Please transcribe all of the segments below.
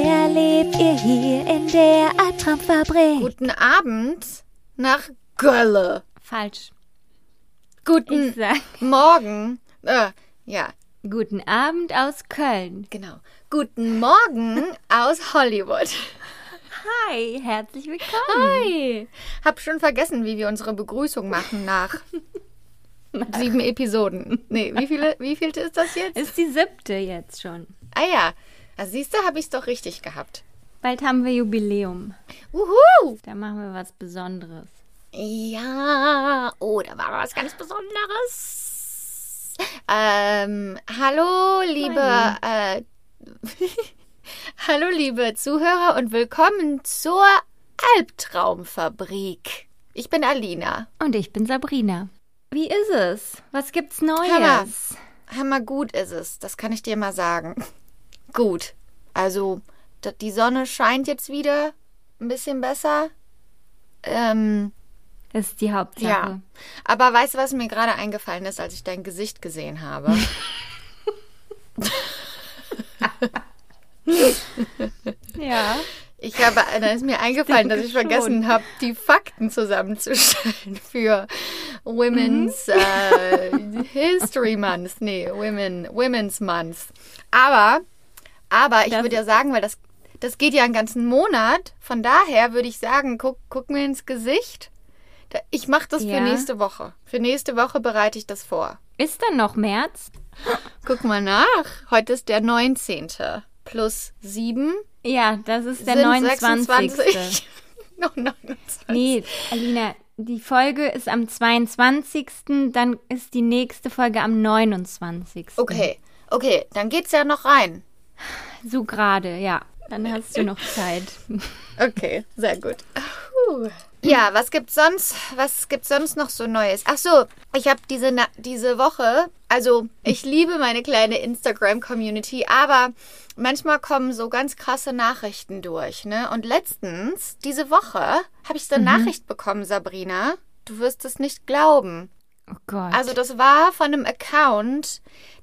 erlebt ihr hier in der Albtraumfabrik. Guten Abend nach Gölle. Falsch. Guten Morgen. Äh, ja, guten Abend aus Köln. genau. Guten Morgen aus Hollywood. Hi, herzlich willkommen. Hi. Hab schon vergessen, wie wir unsere Begrüßung machen nach sieben Episoden. Nee, wie viele, wie vielte ist das jetzt? Ist die siebte jetzt schon. Ah ja. Also siehst du, habe ich es doch richtig gehabt. Bald haben wir Jubiläum. Wuhu! Da machen wir was Besonderes. Ja, oh, da war was ganz Besonderes. Ähm, hallo, liebe, äh, hallo, liebe Zuhörer und willkommen zur Albtraumfabrik. Ich bin Alina. Und ich bin Sabrina. Wie ist es? Was gibt's Hammer. Neues? Hammer gut ist es, das kann ich dir mal sagen. Gut. Also, die Sonne scheint jetzt wieder ein bisschen besser. Ähm, Das ist die Hauptsache. Ja. Aber weißt du, was mir gerade eingefallen ist, als ich dein Gesicht gesehen habe? Ja. Ich habe, da ist mir eingefallen, dass ich vergessen habe, die Fakten zusammenzustellen für Women's äh, History Month. Nee, Women, Women's Month. Aber, aber ich würde ja sagen, weil das, das geht ja einen ganzen Monat. Von daher würde ich sagen, guck, guck mir ins Gesicht. Ich mache das Ja. für nächste Woche. Für nächste Woche bereite ich das vor. Ist dann noch März? Guck mal nach. Heute ist der 19. Plus 7 Ja, das ist der sind 29. 26. Noch 29. Nee, Alina, die Folge ist am 22. Dann ist die nächste Folge am 29. Okay, okay, dann geht's ja noch rein. So gerade, ja. Dann hast du noch Zeit. Okay, sehr gut. Puh. Ja, was gibt's sonst? Was gibt's sonst noch so Neues? Ach so, ich habe diese Na diese Woche, also ich liebe meine kleine Instagram Community, aber manchmal kommen so ganz krasse Nachrichten durch, ne? Und letztens diese Woche habe ich so eine Nachricht bekommen, Sabrina. Du wirst es nicht glauben. Oh Gott. Also das war von einem Account,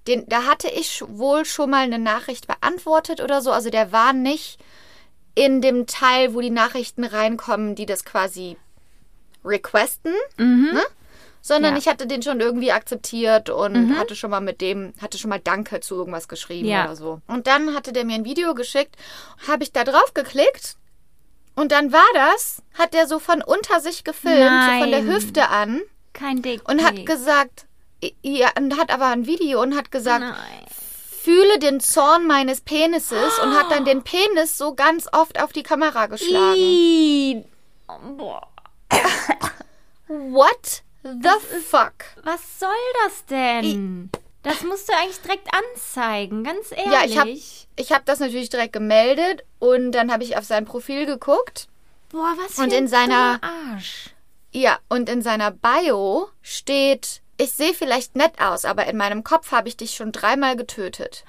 den, da hatte ich wohl schon mal eine Nachricht beantwortet oder so. Also der war nicht in dem Teil, wo die Nachrichten reinkommen, die das quasi requesten, ne? sondern Ja. ich hatte den schon irgendwie akzeptiert und hatte schon mal mit dem, hatte schon mal Danke zu irgendwas geschrieben Ja. oder so. Und dann hatte der mir ein Video geschickt, habe ich da drauf geklickt und dann war das, hat der so von unter sich gefilmt, so von der. Hüfte an Kein Dick. und hat gesagt, ja, und hat aber ein Video und hat gesagt, Nein. fühle den Zorn meines Penises und hat dann den Penis so ganz oft auf die Kamera geschlagen. Ih. Boah. What the fuck? Was soll das denn? Das musst du eigentlich direkt anzeigen, ganz ehrlich. Ja, ich habe ich hab das natürlich direkt gemeldet und dann habe ich auf sein Profil geguckt. Boah, was für und ein in seiner- dummer Arsch. Ja, und in seiner Bio steht, ich sehe vielleicht nett aus, aber in meinem Kopf habe ich dich schon dreimal getötet.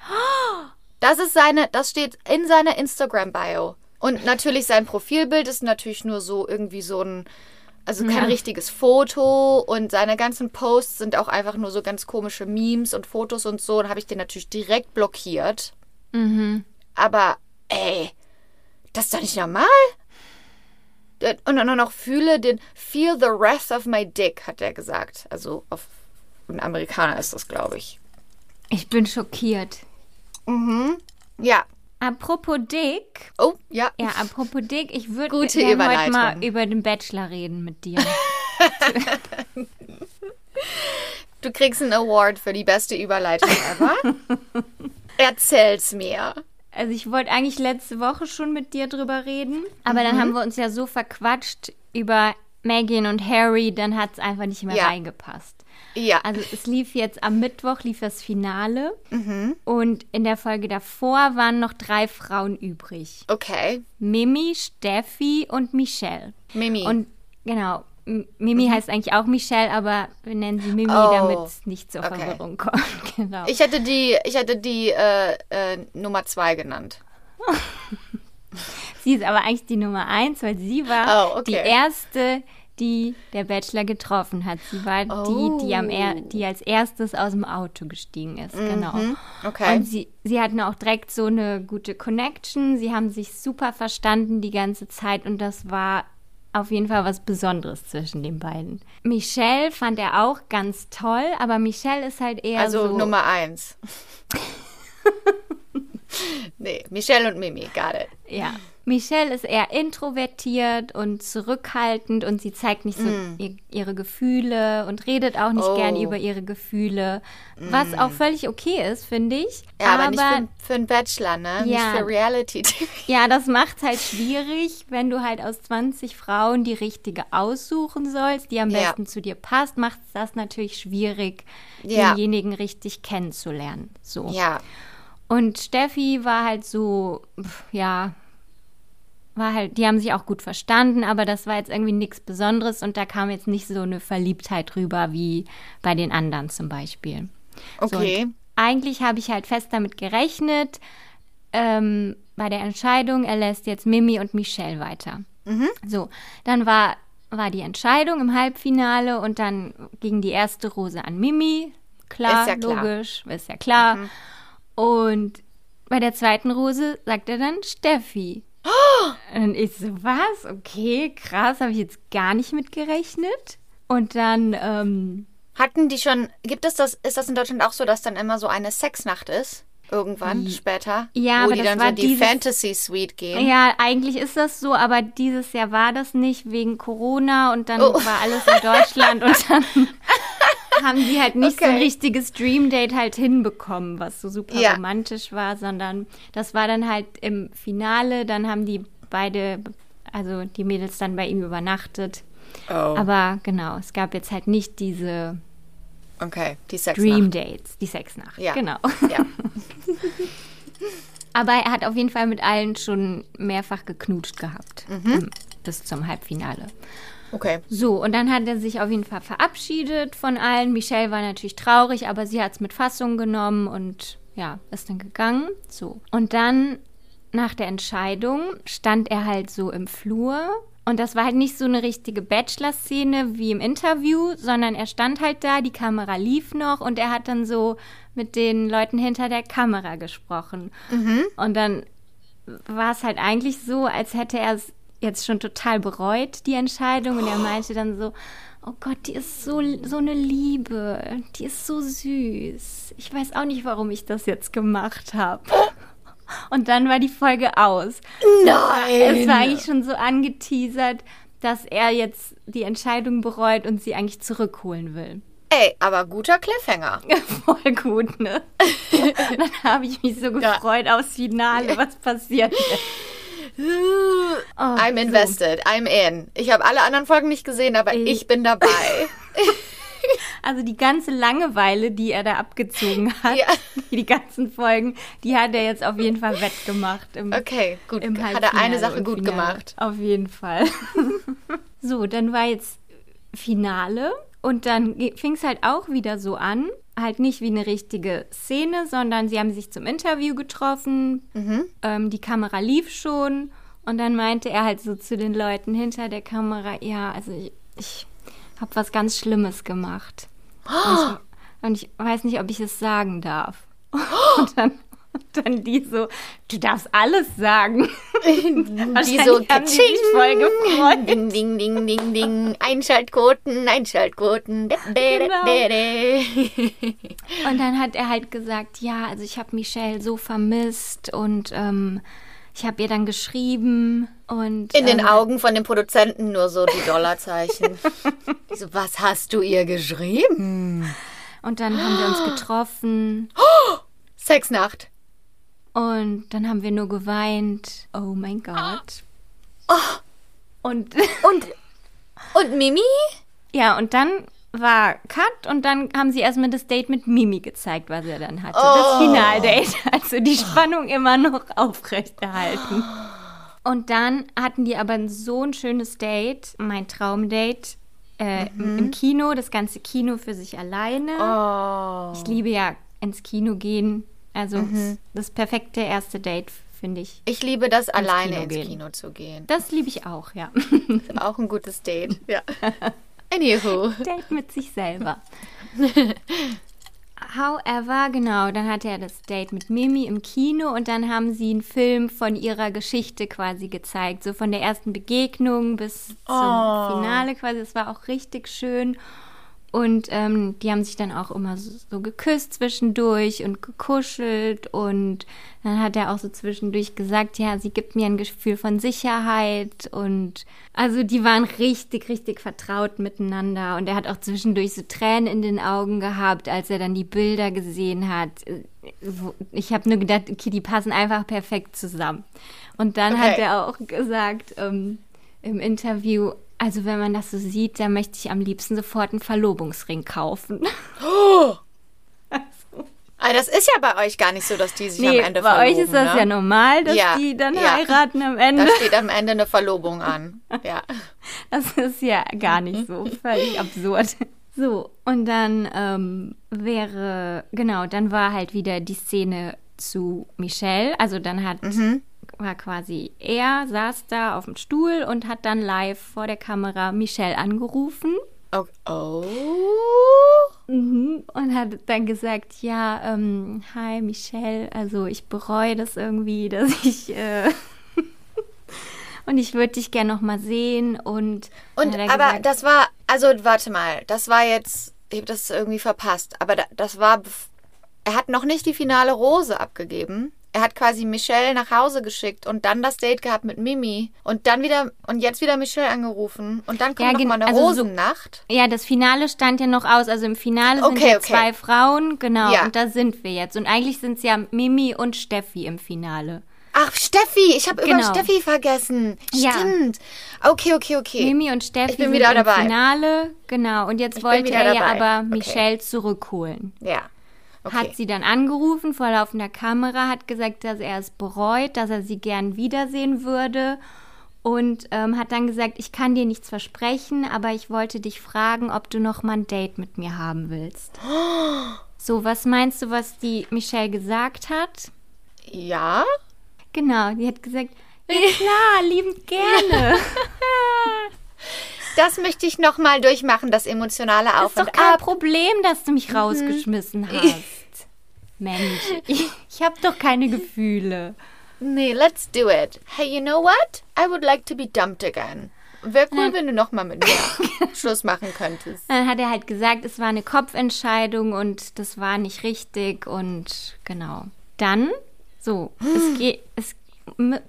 Das ist seine, das steht in seiner Instagram-Bio. Und natürlich sein Profilbild ist natürlich nur so irgendwie so ein, also kein Ja. richtiges Foto und seine ganzen Posts sind auch einfach nur so ganz komische Memes und Fotos und so. Und habe ich den natürlich direkt blockiert. Mhm. Aber ey, das ist doch nicht normal. Und dann noch fühle den Feel the wrath of my dick, hat er gesagt. Also auf ein Amerikaner ist das, glaube ich. Ich bin schockiert. Ja. Apropos Dick. Oh, ja. Ja, apropos Dick, ich würde heute mal über den Bachelor reden mit dir. Du kriegst einen Award für die beste Überleitung ever. Erzähl's mir. Also ich wollte eigentlich letzte Woche schon mit dir drüber reden, aber Mhm. dann haben wir uns ja so verquatscht über Megan und Harry, dann hat es einfach nicht mehr Ja. reingepasst. Ja. Also es lief jetzt am Mittwoch, lief das Finale. Mhm. Und in der Folge davor waren noch drei Frauen übrig. Okay. Mimi, Steffi und Michelle. Mimi. Und genau, Mimi heißt eigentlich auch Michelle, aber wir nennen sie Mimi, Oh. damit es nicht zur Okay. Verwirrung kommt. Genau. Ich hätte die, ich hätte die äh, äh, Nummer zwei genannt. Sie ist aber eigentlich die Nummer eins, weil sie war Oh, okay. die erste, die der Bachelor getroffen hat. Sie war die, die, am er die als erstes aus dem Auto gestiegen ist. Genau. Oh. Mhm. Okay. Und sie, sie hatten auch direkt so eine gute Connection. Sie haben sich super verstanden die ganze Zeit und das war auf jeden Fall was Besonderes zwischen den beiden. Michelle fand er auch ganz toll, aber Michelle ist halt eher Also so. Nummer eins. nee, Michelle und Mimi, got it. Ja. Michelle ist eher introvertiert und zurückhaltend und sie zeigt nicht so ihr, ihre Gefühle und redet auch nicht Mm. Oh. Mm. gern über ihre Gefühle. Was auch völlig okay ist, finde ich. Ja, aber, nicht für, für einen Bachelor, ne? Ja. Nicht für Reality-TV. Ja, das macht halt schwierig, wenn du halt aus 20 Frauen die richtige aussuchen sollst, die am Ja. besten zu dir passt, macht das natürlich schwierig, Ja. denjenigen richtig kennenzulernen. So. Ja. Und Steffi war halt so, ja, war halt, die haben sich auch gut verstanden, aber das war jetzt irgendwie nichts Besonderes und da kam jetzt nicht so eine Verliebtheit rüber wie bei den anderen zum Beispiel. So, Okay. und eigentlich habe ich halt fest damit gerechnet, ähm, bei der Entscheidung, er lässt jetzt Mimi und Michelle weiter. Mhm. So, dann war, war die Entscheidung im Halbfinale und dann ging die erste Rose an Mimi. Klar, Ist ja klar. Mhm. logisch, ist ja klar. Und bei der zweiten Rose sagt er dann Steffi. Und ich so, was? Okay, krass, habe ich jetzt gar nicht mit gerechnet. Und dann, ähm, Hatten die schon, gibt es das, ist das in Deutschland auch so, dass dann immer so eine Sexnacht ist? Irgendwann später? Ja, Wo die dann war so die dieses- Fantasy Suite gehen. ja, eigentlich ist das so, aber dieses Jahr war das nicht wegen Corona und dann Oh. war alles in Deutschland und dann haben die halt nicht so ein Okay. richtiges Dream Date halt hinbekommen, was so super Ja. romantisch war, sondern das war dann halt im Finale, dann haben die beide, also die Mädels dann bei ihm übernachtet. Oh. Aber genau, es gab jetzt halt nicht diese Okay, die Sexnacht. Dream Dates, die Sexnacht. Ja. Genau. Ja. Aber er hat auf jeden Fall mit allen schon mehrfach geknutscht gehabt. Mhm. Bis zum Halbfinale. Okay. So, und dann hat er sich auf jeden Fall verabschiedet von allen. Michelle war natürlich traurig, aber sie hat es mit Fassung genommen und ja, ist dann gegangen. So. Und dann nach der Entscheidung stand er halt so im Flur. Und das war halt nicht so eine richtige Bachelor-Szene wie im Interview, sondern er stand halt da, die Kamera lief noch und er hat dann so mit den Leuten hinter der Kamera gesprochen. Und dann war es halt eigentlich so, als hätte er es jetzt schon total bereut, die Entscheidung. Und er meinte dann so, oh Gott, die ist so, so eine Liebe, die ist so süß. Ich weiß auch nicht, warum ich das jetzt gemacht habe. Und dann war die Folge aus. Nein! Es war eigentlich schon so angeteasert, dass er jetzt die Entscheidung bereut und sie eigentlich zurückholen will. Ey, aber guter Cliffhanger. Voll gut, ne? dann habe ich mich so gefreut aufs Finale, was passiert ist. Oh, I'm so. invested. I'm in. Ich habe alle anderen Folgen nicht gesehen, aber Ich- ich bin dabei. Also die ganze Langeweile, die er da abgezogen hat, Ja. die ganzen Folgen, die hat er jetzt auf jeden Fall wettgemacht. Im, Okay, gut. im Hat er eine Sache gut Finale. gemacht. Auf jeden Fall. so, dann war jetzt Finale und dann fing es halt auch wieder so an. Halt nicht wie eine richtige Szene, sondern sie haben sich zum Interview getroffen. Mhm. Ähm, die Kamera lief schon und dann meinte er halt so zu den Leuten hinter der Kamera, ja, also ich, ich habe was ganz Schlimmes gemacht. Und ich, und ich weiß nicht, ob ich es sagen darf. Und dann, dann die so, du darfst alles sagen. Die so haben die sich voll gefreut. Ding, ding, ding, ding, ding. Einschaltquoten, Einschaltquoten. Genau. Und dann hat er halt gesagt, ja, also ich habe Michelle so vermisst und ähm, ich habe ihr dann geschrieben und In den ähm, Augen von dem Produzenten nur so die Dollarzeichen. Die so, was hast du ihr geschrieben? und dann haben wir uns getroffen Sexnacht. Und dann haben wir nur geweint. Oh mein Gott. Und Und, und Mimi? ja, und dann war Cut und dann haben sie erstmal das Date mit Mimi gezeigt, was er dann hatte. Oh. Das Finaldate. Also die Spannung immer noch aufrechterhalten. Und dann hatten die aber so ein schönes Date, mein Traumdate, äh, mhm. im Kino, das ganze Kino für sich alleine. Oh. Ich liebe ja ins Kino gehen. Also mhm. das perfekte erste Date, finde ich. Ich liebe das, ins alleine Kino ins gehen. Kino zu gehen. Das liebe ich auch, ja. auch ein gutes Date, ja. Anywho. Date mit sich selber. However, genau, dann hatte er das Date mit Mimi im Kino und dann haben sie einen Film von ihrer Geschichte quasi gezeigt. So von der ersten Begegnung bis zum oh. Finale quasi. Es war auch richtig schön. Und ähm, die haben sich dann auch immer so, so, geküsst zwischendurch und gekuschelt. Und dann hat er auch so zwischendurch gesagt, ja, sie gibt mir ein Gefühl von Sicherheit. Und also die waren richtig, richtig vertraut miteinander. Und er hat auch zwischendurch so Tränen in den Augen gehabt, als er dann die Bilder gesehen hat. Ich habe nur gedacht, okay, die passen einfach perfekt zusammen. Und dann okay. hat er auch gesagt ähm, im Interview, also wenn man das so sieht, dann möchte ich am liebsten sofort einen Verlobungsring kaufen. Oh. Also. Das ist ja bei euch gar nicht so, dass die sich nee, am Ende bei verloben. Bei euch ist das ne? ja normal, dass ja, die dann ja. heiraten am Ende. Da steht am Ende eine Verlobung an. Ja. Das ist ja gar nicht so. Völlig absurd. So, und dann ähm, wäre, genau, dann war halt wieder die Szene zu Michelle. Also dann hat mhm war quasi er saß da auf dem Stuhl und hat dann live vor der Kamera Michelle angerufen. Oh. oh. Mhm. Und hat dann gesagt, ja, ähm, hi Michelle, also ich bereue das irgendwie, dass ich äh und ich würde dich gerne noch mal sehen und und aber gesagt, das war also warte mal, das war jetzt ich habe das irgendwie verpasst, aber das war er hat noch nicht die finale Rose abgegeben. Er hat quasi Michelle nach Hause geschickt und dann das Date gehabt mit Mimi und dann wieder und jetzt wieder Michelle angerufen und dann kommt ja, noch mal eine also Rosennacht. So, ja, das Finale stand ja noch aus. Also im Finale okay, sind ja okay. zwei Frauen, genau. Ja. Und da sind wir jetzt. Und eigentlich sind es ja Mimi und Steffi im Finale. Ach, Steffi, ich habe genau. über Steffi vergessen. Stimmt. Ja. Okay, okay, okay. Mimi und Steffi ich bin wieder sind im dabei. Finale, genau. Und jetzt ich wollte er ja aber Michelle okay. zurückholen. Ja. Okay. Hat sie dann angerufen vor laufender Kamera, hat gesagt, dass er es bereut, dass er sie gern wiedersehen würde und ähm, hat dann gesagt, ich kann dir nichts versprechen, aber ich wollte dich fragen, ob du noch mal ein Date mit mir haben willst. So, was meinst du, was die Michelle gesagt hat? Ja. Genau, die hat gesagt, ja klar, liebend gerne. Das möchte ich noch mal durchmachen, das emotionale Auf ist doch kein Ab. Problem, dass du mich mhm. rausgeschmissen hast. Mensch, ich, ich habe doch keine Gefühle. Nee, let's do it. Hey, you know what? I would like to be dumped again. Wäre cool, Nein. wenn du noch mal mit mir Schluss machen könntest. Dann hat er halt gesagt, es war eine Kopfentscheidung und das war nicht richtig und genau. Dann, so, es geht, es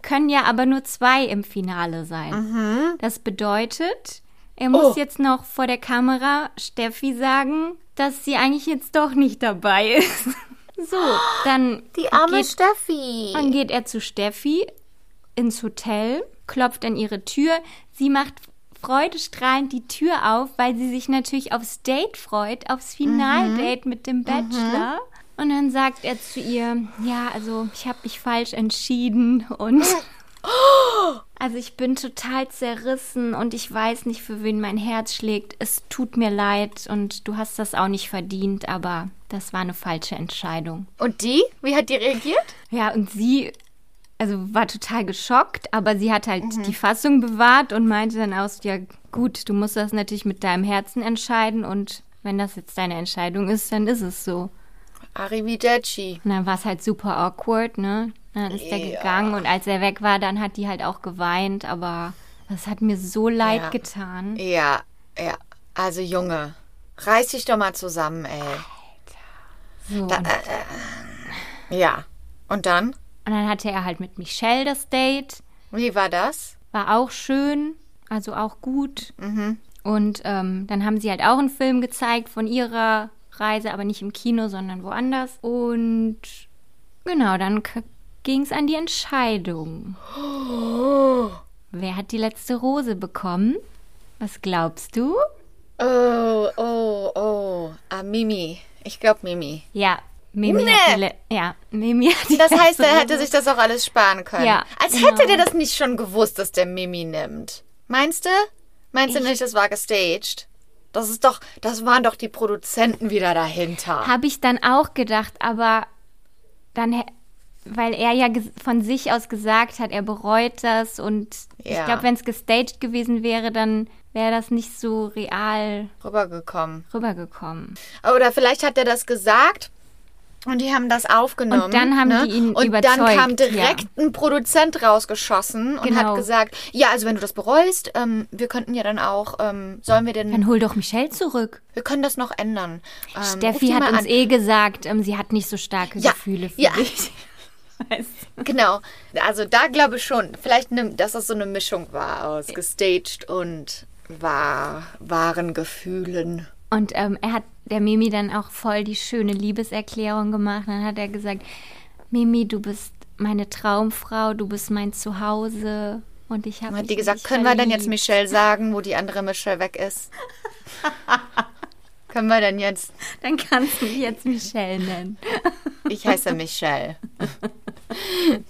können ja aber nur zwei im Finale sein. Mhm. Das bedeutet, er muss oh. jetzt noch vor der Kamera Steffi sagen, dass sie eigentlich jetzt doch nicht dabei ist. so, dann. Die arme geht, Steffi. Dann geht er zu Steffi ins Hotel, klopft an ihre Tür. Sie macht freudestrahlend die Tür auf, weil sie sich natürlich aufs Date freut, aufs Finaldate mhm. mit dem Bachelor. Mhm. Und dann sagt er zu ihr, ja, also ich habe mich falsch entschieden und Also ich bin total zerrissen und ich weiß nicht, für wen mein Herz schlägt. Es tut mir leid und du hast das auch nicht verdient, aber das war eine falsche Entscheidung. Und die? Wie hat die reagiert? Ja, und sie also war total geschockt, aber sie hat halt mhm. die Fassung bewahrt und meinte dann aus, ja gut, du musst das natürlich mit deinem Herzen entscheiden und wenn das jetzt deine Entscheidung ist, dann ist es so. Arrivederci. Und dann war es halt super awkward, ne? Dann ist ja. er gegangen und als er weg war, dann hat die halt auch geweint, aber das hat mir so leid ja. getan. Ja, ja. Also Junge, reiß dich doch mal zusammen, ey. Alter. So. Da, äh, äh, ja. Und dann? Und dann hatte er halt mit Michelle das Date. Wie war das? War auch schön, also auch gut. Mhm. Und ähm, dann haben sie halt auch einen Film gezeigt von ihrer Reise, aber nicht im Kino, sondern woanders. Und genau, dann ging es an die Entscheidung. Oh. Wer hat die letzte Rose bekommen? Was glaubst du? Oh, oh, oh. Ah, Mimi. Ich glaube Mimi. Ja, Mimi Nee. hat die Le ja, Mimi hat die Das heißt, er hätte sich das auch alles sparen können. Ja, Als genau. hätte der das nicht schon gewusst, dass der Mimi nimmt. Meinst du? Meinst du Ich- nicht, das war gestaged? Das ist doch, das waren doch die Produzenten wieder dahinter. Habe ich dann auch gedacht, aber dann, weil er ja von sich aus gesagt hat, er bereut das und ich Ja. glaube, wenn es gestaged gewesen wäre, dann wäre das nicht so real Rübergekommen. rübergekommen. Oder vielleicht hat er das gesagt und die haben das aufgenommen. Und dann haben ne? die ihn Und überzeugt, dann kam direkt ein Produzent rausgeschossen und Genau. hat gesagt, ja, also wenn du das bereust, ähm, wir könnten ja dann auch, ähm, sollen wir denn, Dann hol doch Michelle zurück. wir können das noch ändern. Ähm, Steffi hat uns an. eh gesagt, ähm, sie hat nicht so starke Ja, Gefühle für ja. dich. Weißt du? Genau. Also da glaube ich schon, vielleicht, ne, dass das so eine Mischung war aus gestaged und wahr, wahren Gefühlen. Und ähm, er hat der Mimi dann auch voll die schöne Liebeserklärung gemacht. Dann hat er gesagt, Mimi, du bist meine Traumfrau, du bist mein Zuhause. Und ich habe Hat die gesagt, können wir denn jetzt Michelle sagen, wo die andere Michelle weg ist? können wir denn jetzt? Dann kannst du mich jetzt Michelle nennen. Ich heiße Michelle.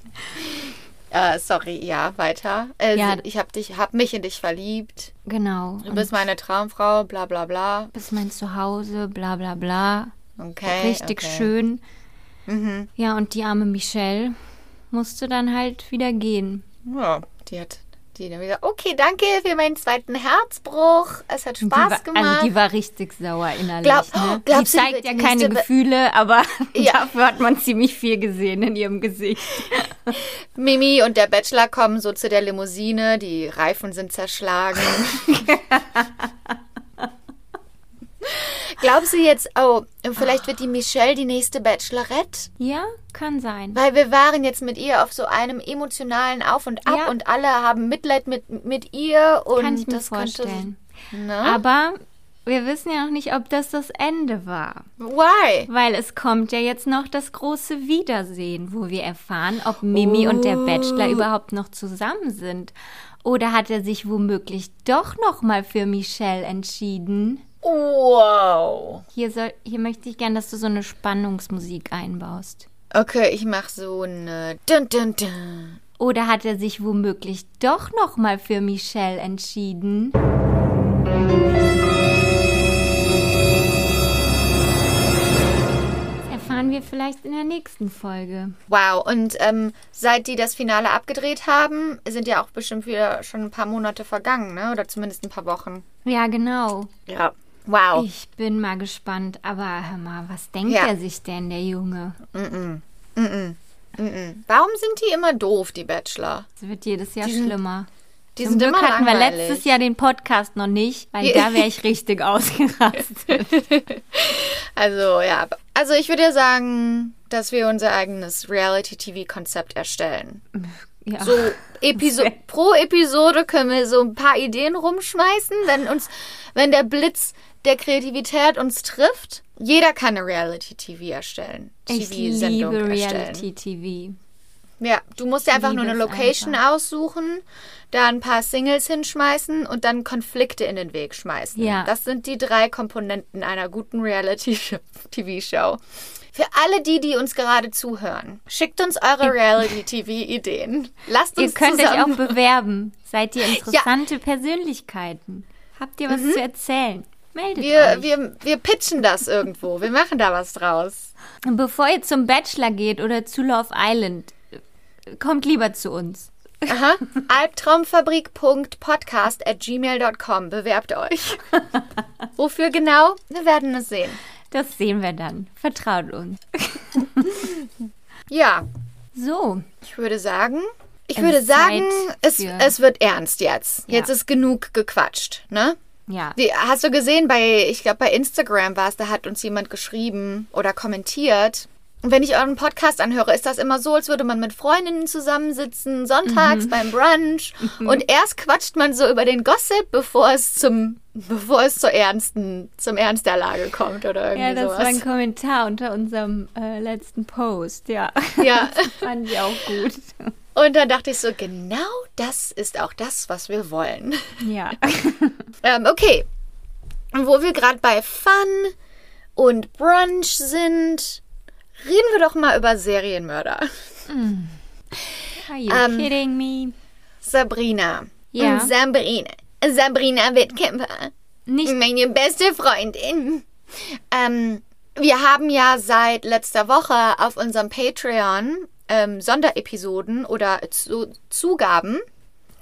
äh, sorry, ja, weiter. Äh, Ja. Ich habe dich, hab mich in dich verliebt. Genau. Du bist meine Traumfrau, bla bla bla. Du bist mein Zuhause, bla bla bla. Okay. Richtig okay. schön. Mhm. Ja, und die arme Michelle musste dann halt wieder gehen. Ja, die hat die dann wieder, okay, danke für meinen zweiten Herzbruch. Es hat Spaß war, gemacht. Also die war richtig sauer innerlich. Glaub- ne? du, die zeigt ja keine Gefühle, aber Ja. dafür hat man ziemlich viel gesehen in ihrem Gesicht. Mimi und der Bachelor kommen so zu der Limousine, die Reifen sind zerschlagen. Glaubst du jetzt, oh, vielleicht wird die Michelle die nächste Bachelorette? Ja, kann sein. Weil wir waren jetzt mit ihr auf so einem emotionalen Auf und Ab Ja. und alle haben Mitleid mit, mit ihr und Kann ich mir das vorstellen. könnte. Ne? Aber wir wissen ja noch nicht, ob das das Ende war. Why? Weil es kommt ja jetzt noch das große Wiedersehen, wo wir erfahren, ob Mimi und der Bachelor überhaupt noch zusammen sind. Oder hat er sich womöglich doch noch mal für Michelle entschieden? Wow. Hier, soll, hier möchte ich gern, dass du so eine Spannungsmusik einbaust. Okay, ich mach so eine. Dun, dun, dun. Oder hat er sich womöglich doch noch mal für Michelle entschieden? Das erfahren wir vielleicht in der nächsten Folge. Wow, und ähm, seit die das Finale abgedreht haben, sind ja auch bestimmt wieder schon ein paar Monate vergangen, ne? Oder zumindest ein paar Wochen. Ja, genau. Ja. Wow. Ich bin mal gespannt, aber hör mal, was denkt Ja. er sich denn, der Junge? Mm-mm. Warum sind die immer doof, die Bachelor? Es wird jedes Jahr Die sind- schlimmer. Die Zum sind Glück immer hatten wir langweilig. letztes Jahr den Podcast noch nicht, weil da wäre ich richtig ausgerastet. Also, ja. Also, ich würde ja sagen, dass wir unser eigenes Reality-TV-Konzept erstellen. Ja. So Episo pro Episode können wir so ein paar Ideen rumschmeißen, wenn uns, wenn der Blitz der Kreativität uns trifft. Jeder kann eine Reality-TV erstellen. Ich TV-Sendung liebe erstellen. Reality-TV. Ja, du musst dir einfach nur eine Location einfach. aussuchen, da ein paar Singles hinschmeißen und dann Konflikte in den Weg schmeißen. Ja. Das sind die drei Komponenten einer guten Reality-TV-Show. Für alle die, die uns gerade zuhören, schickt uns eure Reality-TV-Ideen. Lasst uns Ihr könnt euch zusammen auch bewerben. Seid ihr interessante Persönlichkeiten? Habt ihr was zu erzählen? Meldet wir, euch. wir, wir pitchen das irgendwo. Wir machen da was draus. Bevor ihr zum Bachelor geht oder zu Love Island, kommt lieber zu uns. Aha. Albtraumfabrik.podcast at gmail.com. Bewerbt euch. Wofür genau? Wir werden es sehen. Das sehen wir dann. Vertraut uns. Ja, So, ich würde sagen, ich Es würde sagen, es, es wird ernst jetzt. Ja. Jetzt ist genug gequatscht, ne? Ja. Die, hast du gesehen, bei, ich glaube, bei Instagram war es, da hat uns jemand geschrieben oder kommentiert. Und wenn ich euren Podcast anhöre, ist das immer so, als würde man mit Freundinnen zusammensitzen, sonntags beim Brunch. Und erst quatscht man so über den Gossip, bevor es zum, bevor es zur ernsten, zum Ernst der Lage kommt oder irgendwie Ja, das sowas. war ein Kommentar unter unserem äh, letzten Post. Ja, Ja. fand ich auch gut. Und dann dachte ich so, genau das ist auch das, was wir wollen. Ja. Ähm, okay. wo wir gerade bei Fun und Brunch sind, reden wir doch mal über Serienmörder. Are you Ähm, kidding me? Sabrina. Ja. Sabrina. Sabrina Wettkämpfer. Nicht Meine beste Freundin. Ähm, wir haben ja seit letzter Woche auf unserem Patreon ähm, Sonderepisoden oder zu Zugaben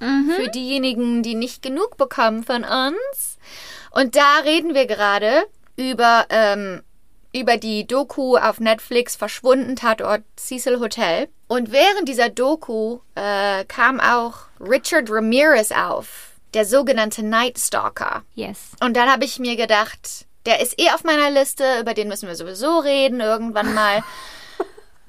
für diejenigen, die nicht genug bekommen von uns. Und da reden wir gerade über, ähm, über die Doku auf Netflix Verschwunden Tatort Cecil Hotel. Und während dieser Doku äh, kam auch Richard Ramirez auf, der sogenannte Night Stalker. Yes. Und dann habe ich mir gedacht, der ist eh auf meiner Liste, über den müssen wir sowieso reden irgendwann mal.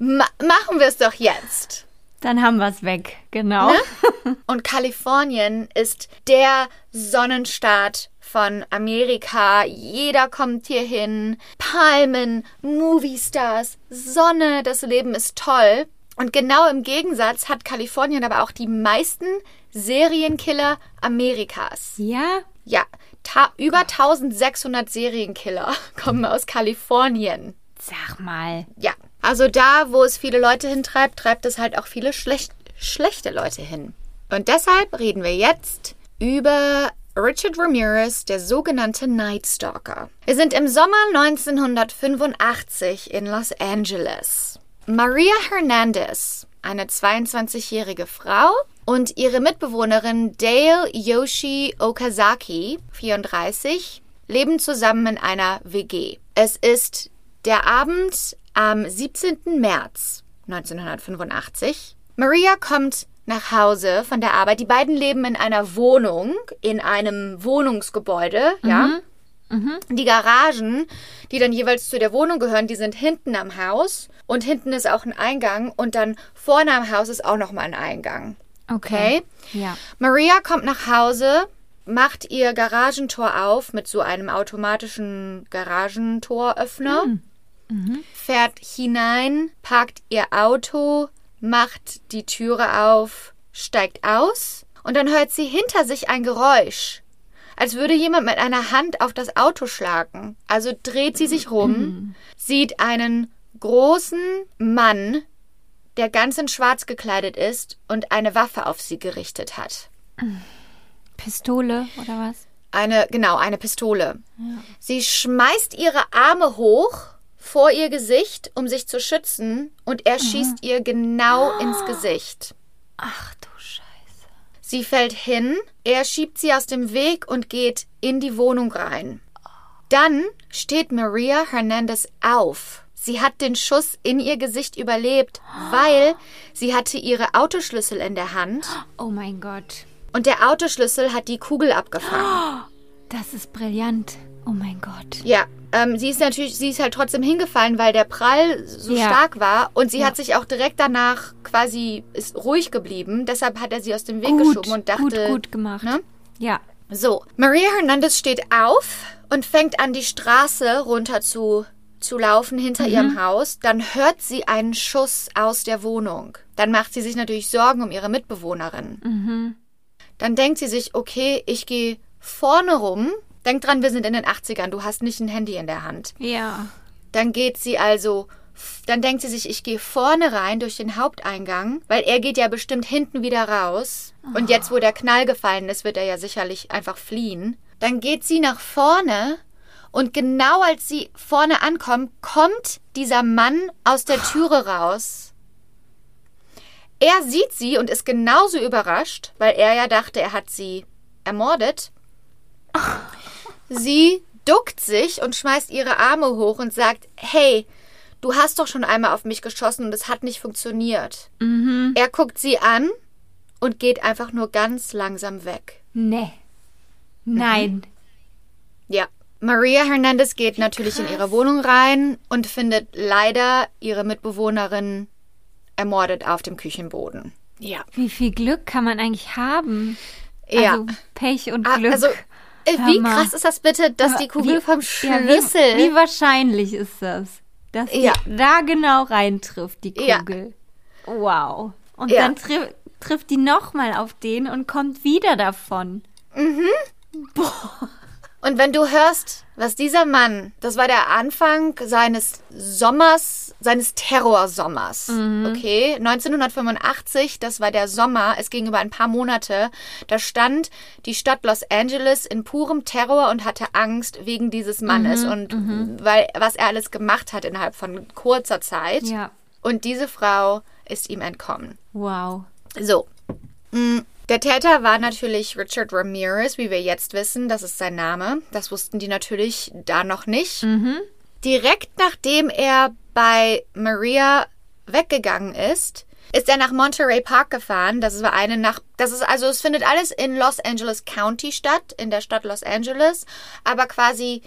Ma machen wir es doch jetzt. Dann haben wir es weg. Genau. Ne? Und Kalifornien ist der Sonnenstaat von Amerika. Jeder kommt hier hin. Palmen, Moviestars, Sonne, das Leben ist toll. Und genau im Gegensatz hat Kalifornien aber auch die meisten Serienkiller Amerikas. Ja? Ja, ta über 1600 Serienkiller kommen aus Kalifornien. Sag mal. Ja, also da, wo es viele Leute hintreibt, treibt es halt auch viele schlecht, schlechte Leute hin. Und deshalb reden wir jetzt über Richard Ramirez, der sogenannte Night Stalker. Wir sind im Sommer 1985 in Los Angeles. Maria Hernandez, eine 22-jährige Frau, und ihre Mitbewohnerin Dale Yoshi Okazaki, 34, leben zusammen in einer WG. Es ist der Abend am 17. März 1985. Maria kommt nach Hause von der Arbeit. Die beiden leben in einer Wohnung, in einem Wohnungsgebäude, ja. Die Garagen, die dann jeweils zu der Wohnung gehören, die sind hinten am Haus und hinten ist auch ein Eingang und dann vorne am Haus ist auch noch mal ein Eingang. Okay? Ja. Maria kommt nach Hause, macht ihr Garagentor auf mit so einem automatischen Garagentoröffner, fährt hinein, parkt ihr Auto, macht die Türe auf, steigt aus und dann hört sie hinter sich ein Geräusch, als würde jemand mit einer Hand auf das Auto schlagen. Also dreht sie sich rum, sieht einen großen Mann, der ganz in Schwarz gekleidet ist und eine Waffe auf sie gerichtet hat. Pistole oder was? Eine, genau, eine Pistole. Sie schmeißt ihre Arme hoch vor ihr Gesicht, um sich zu schützen, und er schießt ihr genau ins Gesicht. Ach du Scheiße. Sie fällt hin, er schiebt sie aus dem Weg und geht in die Wohnung rein. Dann steht Maria Hernandez auf. Sie hat den Schuss in ihr Gesicht überlebt, weil sie hatte ihre Autoschlüssel in der Hand Oh mein Gott. und der Autoschlüssel hat die Kugel abgefangen. Das ist brillant. Oh mein Gott. Ja, ähm, sie ist natürlich, sie ist halt trotzdem hingefallen, weil der Prall so Ja. stark war und sie Ja. hat sich auch direkt danach quasi ist ruhig geblieben. Deshalb hat er sie aus dem Weg Gut, geschoben und dachte, gut, gut gemacht. Ne? Ja. So, Maria Hernandez steht auf und fängt an, die Straße runter zu, zu laufen hinter ihrem Haus. Dann hört sie einen Schuss aus der Wohnung. Dann macht sie sich natürlich Sorgen um ihre Mitbewohnerin. Dann denkt sie sich, okay, ich gehe vorne rum. Denk dran, wir sind in den 80ern, du hast nicht ein Handy in der Hand. Ja. Dann geht sie also, dann denkt sie sich, ich gehe vorne rein durch den Haupteingang, weil er geht ja bestimmt hinten wieder raus. Und jetzt, wo der Knall gefallen ist, wird er ja sicherlich einfach fliehen. Dann geht sie nach vorne und genau als sie vorne ankommt, kommt dieser Mann aus der Türe raus. Er sieht sie und ist genauso überrascht, weil er ja dachte, er hat sie ermordet. Sie duckt sich und schmeißt ihre Arme hoch und sagt, hey, du hast doch schon einmal auf mich geschossen und es hat nicht funktioniert. Er guckt sie an und geht einfach nur ganz langsam weg. Nee. Nein. Ja. Maria Hernandez geht natürlich in ihre Wohnung rein und findet leider ihre Mitbewohnerin ermordet auf dem Küchenboden. Ja. Wie viel Glück kann man eigentlich haben? Ja. Also Pech und Ah, Glück. Also, wie mal. krass ist das bitte, dass Aber die Kugel wie- vom Ja, Schlüssel. wie, wie wahrscheinlich ist das? Dass die Ja. da genau reintrifft, die Ja. Kugel. Wow. Und Ja. dann tri trifft die nochmal auf den und kommt wieder davon. Und wenn du hörst, was dieser Mann, das war der Anfang seines Sommers, seines Terrorsommers, okay? 1985, das war der Sommer, es ging über ein paar Monate, da stand die Stadt Los Angeles in purem Terror und hatte Angst wegen dieses Mannes und weil, was er alles gemacht hat innerhalb von kurzer Zeit. Ja. Und diese Frau ist ihm entkommen. Wow. So. Mm, Der Täter war natürlich Richard Ramirez, wie wir jetzt wissen. Das ist sein Name. Das wussten die natürlich da noch nicht. Direkt nachdem er bei Maria weggegangen ist, ist er nach Monterey Park gefahren. Das war eine nach, das ist also, es findet alles in Los Angeles County statt, in der Stadt Los Angeles, aber quasi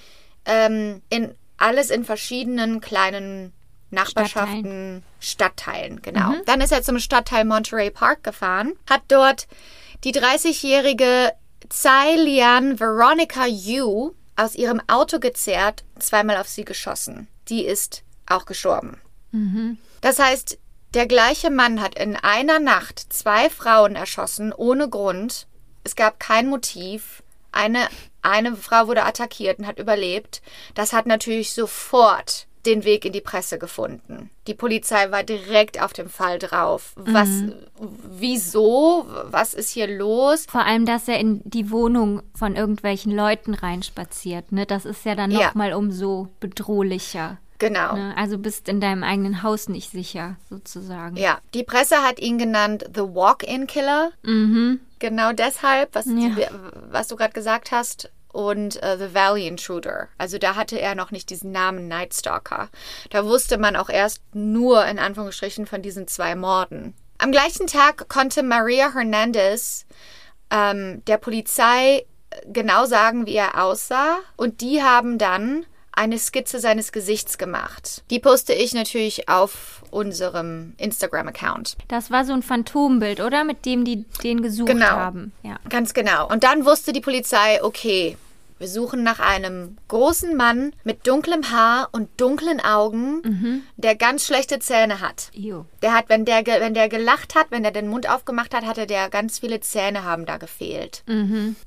ähm, in alles in verschiedenen kleinen Nachbarschaften, Stadtteilen, genau. Dann ist er zum Stadtteil Monterey Park gefahren, hat dort die 30-jährige Tsai Lian Veronica Yu aus ihrem Auto gezerrt, zweimal auf sie geschossen. Die ist auch gestorben. Das heißt, der gleiche Mann hat in einer Nacht zwei Frauen erschossen, ohne Grund. Es gab kein Motiv. Eine, eine Frau wurde attackiert und hat überlebt. Das hat natürlich sofort den Weg in die Presse gefunden. Die Polizei war direkt auf dem Fall drauf. Was, wieso? Was ist hier los? Vor allem, dass er in die Wohnung von irgendwelchen Leuten reinspaziert. Ne? Das ist ja dann Ja. nochmal umso bedrohlicher. Genau. Ne? Also bist in deinem eigenen Haus nicht sicher, sozusagen. Ja, die Presse hat ihn genannt The Walk-in-Killer. Mhm. Genau deshalb, was, Ja. was du gerade gesagt hast. Und äh, The Valley Intruder. Also da hatte er noch nicht diesen Namen Night Stalker. Da wusste man auch erst nur in Anführungsstrichen von diesen zwei Morden. Am gleichen Tag konnte Maria Hernandez ähm, der Polizei genau sagen, wie er aussah. Und die haben dann eine Skizze seines Gesichts gemacht. Die poste ich natürlich auf unserem Instagram-Account. Das war so ein Phantombild, oder? Mit dem die den gesucht Genau. haben. Ja. Ganz genau. Und dann wusste die Polizei, okay, wir suchen nach einem großen Mann mit dunklem Haar und dunklen Augen, der ganz schlechte Zähne hat. Jo. Der hat, wenn der, wenn der gelacht hat, wenn er den Mund aufgemacht hat, hatte der ganz viele Zähne haben da gefehlt.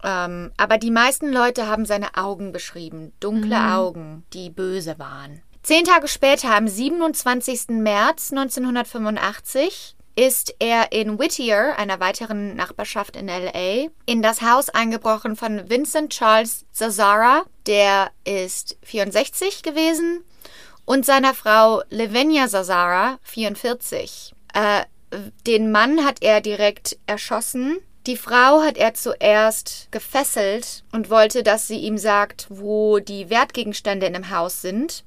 Ähm, aber die meisten Leute haben seine Augen beschrieben. Dunkle Augen, die böse waren. Zehn Tage später, am 27. März 1985, ist er in Whittier, einer weiteren Nachbarschaft in LA, in das Haus eingebrochen von Vincent Charles Zazara. Der ist 64 gewesen und seiner Frau Lavinia Zazara, 44. Äh, den Mann hat er direkt erschossen. Die Frau hat er zuerst gefesselt und wollte, dass sie ihm sagt, wo die Wertgegenstände in dem Haus sind.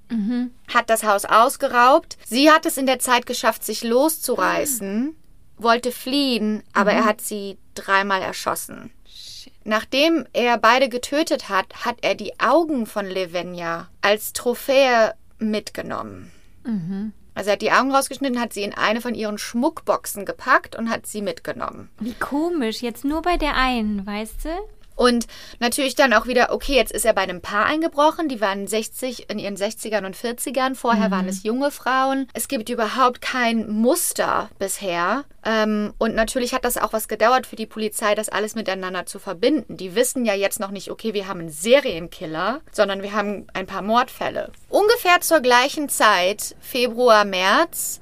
Hat das Haus ausgeraubt. Sie hat es in der Zeit geschafft, sich loszureißen, wollte fliehen, aber er hat sie dreimal erschossen. Nachdem er beide getötet hat, hat er die Augen von Levenia als Trophäe mitgenommen. Also er hat die Augen rausgeschnitten, hat sie in eine von ihren Schmuckboxen gepackt und hat sie mitgenommen. Wie komisch. Jetzt nur bei der einen, weißt du? Und natürlich dann auch wieder, okay, jetzt ist er bei einem Paar eingebrochen, die waren 60 in ihren 60ern und 40ern, vorher waren es junge Frauen. Es gibt überhaupt kein Muster bisher. Ähm, und natürlich hat das auch was gedauert für die Polizei, das alles miteinander zu verbinden. Die wissen ja jetzt noch nicht, okay, wir haben einen Serienkiller, sondern wir haben ein paar Mordfälle. Ungefähr zur gleichen Zeit, Februar, März,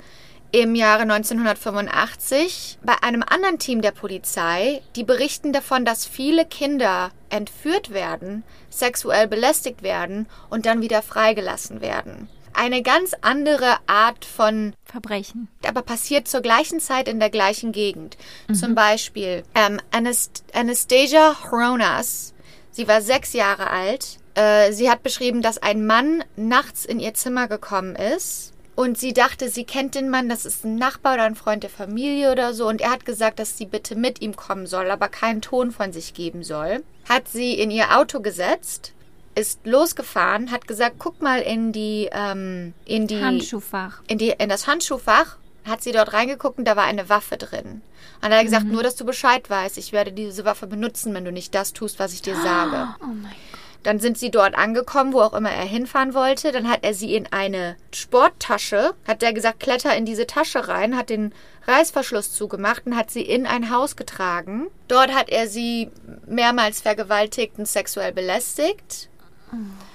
im Jahre 1985 bei einem anderen Team der Polizei, die berichten davon, dass viele Kinder entführt werden, sexuell belästigt werden und dann wieder freigelassen werden. Eine ganz andere Art von Verbrechen. aber passiert zur gleichen Zeit in der gleichen Gegend. Zum Beispiel ähm, Anast Anastasia Hronas, sie war sechs Jahre alt. Äh, sie hat beschrieben, dass ein Mann nachts in ihr Zimmer gekommen ist und sie dachte, sie kennt den Mann, das ist ein Nachbar oder ein Freund der Familie oder so. Und er hat gesagt, dass sie bitte mit ihm kommen soll, aber keinen Ton von sich geben soll. Hat sie in ihr Auto gesetzt, ist losgefahren, hat gesagt, guck mal in die, ähm, in die Handschuhfach. in, die, in das Handschuhfach, hat sie dort reingeguckt und da war eine Waffe drin. Und er hat gesagt, nur dass du Bescheid weißt, ich werde diese Waffe benutzen, wenn du nicht das tust, was ich dir sage. Oh mein Gott. Dann sind sie dort angekommen, wo auch immer er hinfahren wollte. Dann hat er sie in eine Sporttasche, hat er gesagt, kletter in diese Tasche rein, hat den Reißverschluss zugemacht und hat sie in ein Haus getragen. Dort hat er sie mehrmals vergewaltigt und sexuell belästigt.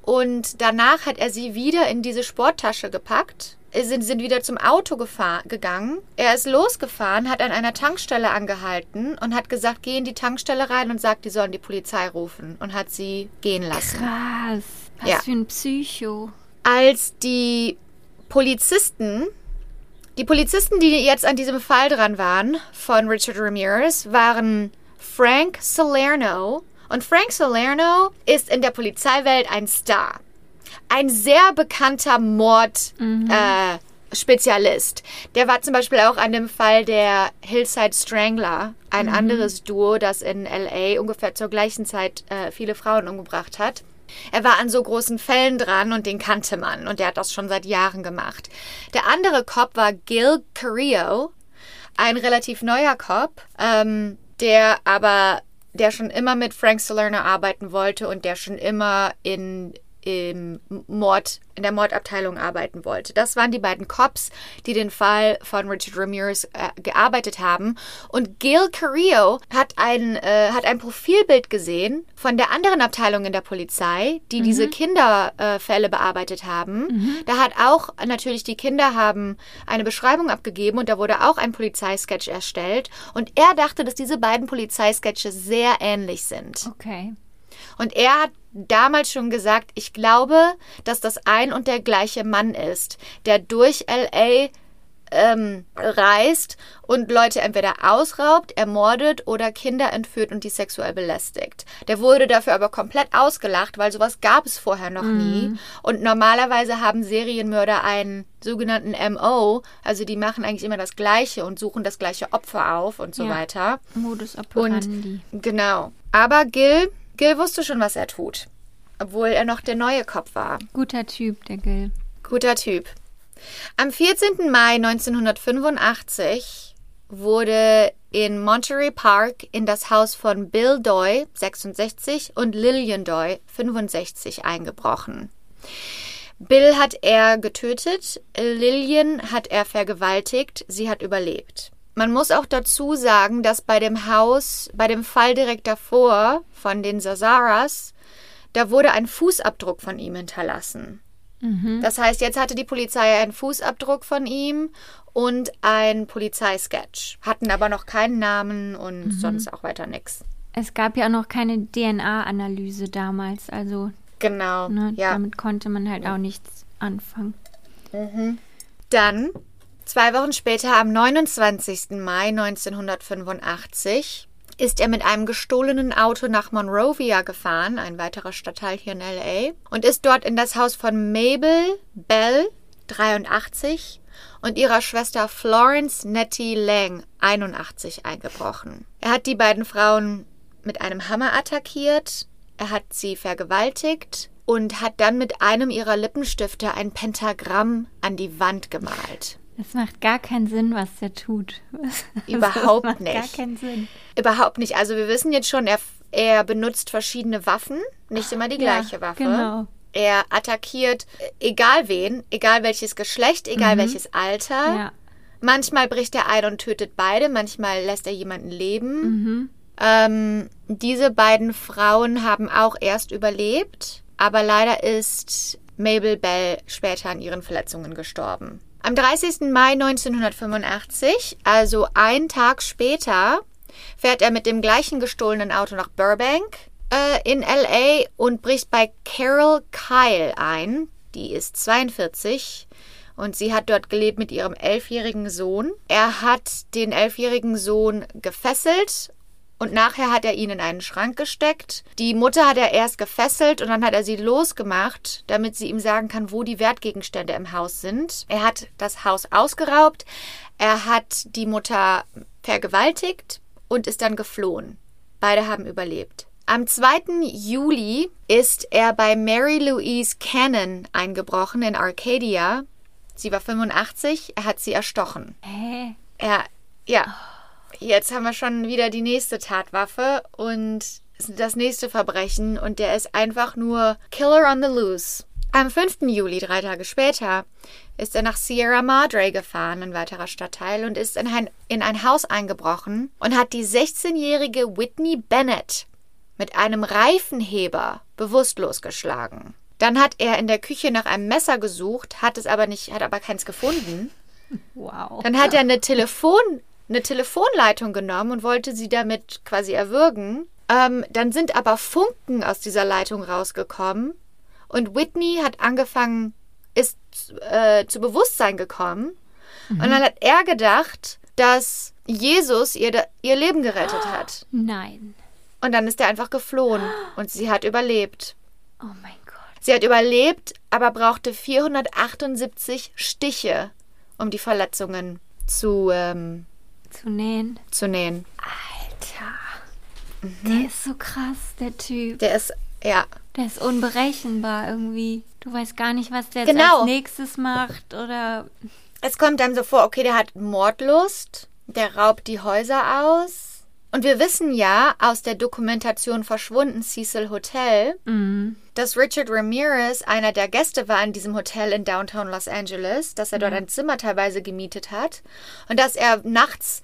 Und danach hat er sie wieder in diese Sporttasche gepackt sind, sind wieder zum Auto gegangen. Er ist losgefahren, hat an einer Tankstelle angehalten und hat gesagt, geh in die Tankstelle rein und sagt, die sollen die Polizei rufen und hat sie gehen lassen. Krass. Was ja. für ein Psycho. Als die Polizisten, die Polizisten, die jetzt an diesem Fall dran waren von Richard Ramirez, waren Frank Salerno. Und Frank Salerno ist in der Polizeiwelt ein Star ein sehr bekannter Mord-Spezialist. Mhm. Äh, der war zum Beispiel auch an dem Fall der Hillside Strangler, ein mhm. anderes Duo, das in LA ungefähr zur gleichen Zeit äh, viele Frauen umgebracht hat. Er war an so großen Fällen dran und den kannte man und der hat das schon seit Jahren gemacht. Der andere Cop war Gil Carrillo, ein relativ neuer Cop, ähm, der aber der schon immer mit Frank Salerno arbeiten wollte und der schon immer in im Mord, in der Mordabteilung arbeiten wollte. Das waren die beiden Cops, die den Fall von Richard Ramirez äh, gearbeitet haben. Und Gail Carrillo hat ein, äh, hat ein Profilbild gesehen von der anderen Abteilung in der Polizei, die mhm. diese Kinderfälle äh, bearbeitet haben. Mhm. Da hat auch natürlich die Kinder haben eine Beschreibung abgegeben und da wurde auch ein Polizeisketch erstellt. Und er dachte, dass diese beiden Polizeisketches sehr ähnlich sind. Okay. Und er hat damals schon gesagt, ich glaube, dass das ein und der gleiche Mann ist, der durch LA ähm, reist und Leute entweder ausraubt, ermordet oder Kinder entführt und die sexuell belästigt. Der wurde dafür aber komplett ausgelacht, weil sowas gab es vorher noch mm. nie. Und normalerweise haben Serienmörder einen sogenannten MO, also die machen eigentlich immer das Gleiche und suchen das gleiche Opfer auf und so ja. weiter. Modus operandi. Und, genau. Aber Gil Gil wusste schon, was er tut, obwohl er noch der neue Kopf war. Guter Typ, der Gil. Guter Typ. Am 14. Mai 1985 wurde in Monterey Park in das Haus von Bill Doy, 66, und Lillian Doy, 65, eingebrochen. Bill hat er getötet, Lillian hat er vergewaltigt, sie hat überlebt. Man muss auch dazu sagen, dass bei dem Haus, bei dem Fall direkt davor von den Sazaras, da wurde ein Fußabdruck von ihm hinterlassen. Mhm. Das heißt, jetzt hatte die Polizei einen Fußabdruck von ihm und ein Polizeisketch, hatten aber noch keinen Namen und mhm. sonst auch weiter nichts. Es gab ja auch noch keine DNA-Analyse damals, also genau, ne, ja. damit konnte man halt auch nichts anfangen. Mhm. Dann Zwei Wochen später, am 29. Mai 1985, ist er mit einem gestohlenen Auto nach Monrovia gefahren, ein weiterer Stadtteil hier in LA, und ist dort in das Haus von Mabel Bell, 83, und ihrer Schwester Florence Nettie Lang, 81, eingebrochen. Er hat die beiden Frauen mit einem Hammer attackiert, er hat sie vergewaltigt und hat dann mit einem ihrer Lippenstifte ein Pentagramm an die Wand gemalt. Das macht gar keinen Sinn, was der tut. Überhaupt das macht nicht. Gar keinen Sinn. Überhaupt nicht. Also wir wissen jetzt schon, er, er benutzt verschiedene Waffen, nicht immer die gleiche ja, Waffe. Genau. Er attackiert egal wen, egal welches Geschlecht, egal mhm. welches Alter. Ja. Manchmal bricht er ein und tötet beide, manchmal lässt er jemanden leben. Mhm. Ähm, diese beiden Frauen haben auch erst überlebt, aber leider ist Mabel Bell später an ihren Verletzungen gestorben. Am 30. Mai 1985, also einen Tag später, fährt er mit dem gleichen gestohlenen Auto nach Burbank äh, in LA und bricht bei Carol Kyle ein. Die ist 42 und sie hat dort gelebt mit ihrem elfjährigen Sohn. Er hat den elfjährigen Sohn gefesselt und nachher hat er ihn in einen Schrank gesteckt. Die Mutter hat er erst gefesselt und dann hat er sie losgemacht, damit sie ihm sagen kann, wo die Wertgegenstände im Haus sind. Er hat das Haus ausgeraubt, er hat die Mutter vergewaltigt und ist dann geflohen. Beide haben überlebt. Am 2. Juli ist er bei Mary Louise Cannon eingebrochen in Arcadia. Sie war 85, er hat sie erstochen. Hä? Er, ja. Jetzt haben wir schon wieder die nächste Tatwaffe und das nächste Verbrechen und der ist einfach nur Killer on the Loose. Am 5. Juli, drei Tage später, ist er nach Sierra Madre gefahren, ein weiterer Stadtteil, und ist in ein, in ein Haus eingebrochen und hat die 16-jährige Whitney Bennett mit einem Reifenheber bewusstlos geschlagen. Dann hat er in der Küche nach einem Messer gesucht, hat es aber nicht, hat aber keins gefunden. Wow. Dann hat er eine Telefon, eine Telefonleitung genommen und wollte sie damit quasi erwürgen. Ähm, dann sind aber Funken aus dieser Leitung rausgekommen und Whitney hat angefangen, ist äh, zu Bewusstsein gekommen. Und dann hat er gedacht, dass Jesus ihr, ihr Leben gerettet hat. Nein. Und dann ist er einfach geflohen und sie hat überlebt. Oh mein Gott. Sie hat überlebt, aber brauchte 478 Stiche, um die Verletzungen zu, ähm, Zu nähen. zu nähen. Alter. Der ist so krass, der Typ. Der ist, ja, Der ist unberechenbar irgendwie. Du weißt gar nicht, was der Genau. als nächstes macht oder. es kommt einem so vor, okay, der hat Mordlust, der raubt die Häuser aus. Und wir wissen ja aus der Dokumentation Verschwunden Cecil Hotel, Mhm. Dass Richard Ramirez einer der Gäste war in diesem Hotel in Downtown Los Angeles, dass er dort ein Zimmer teilweise gemietet hat und dass er nachts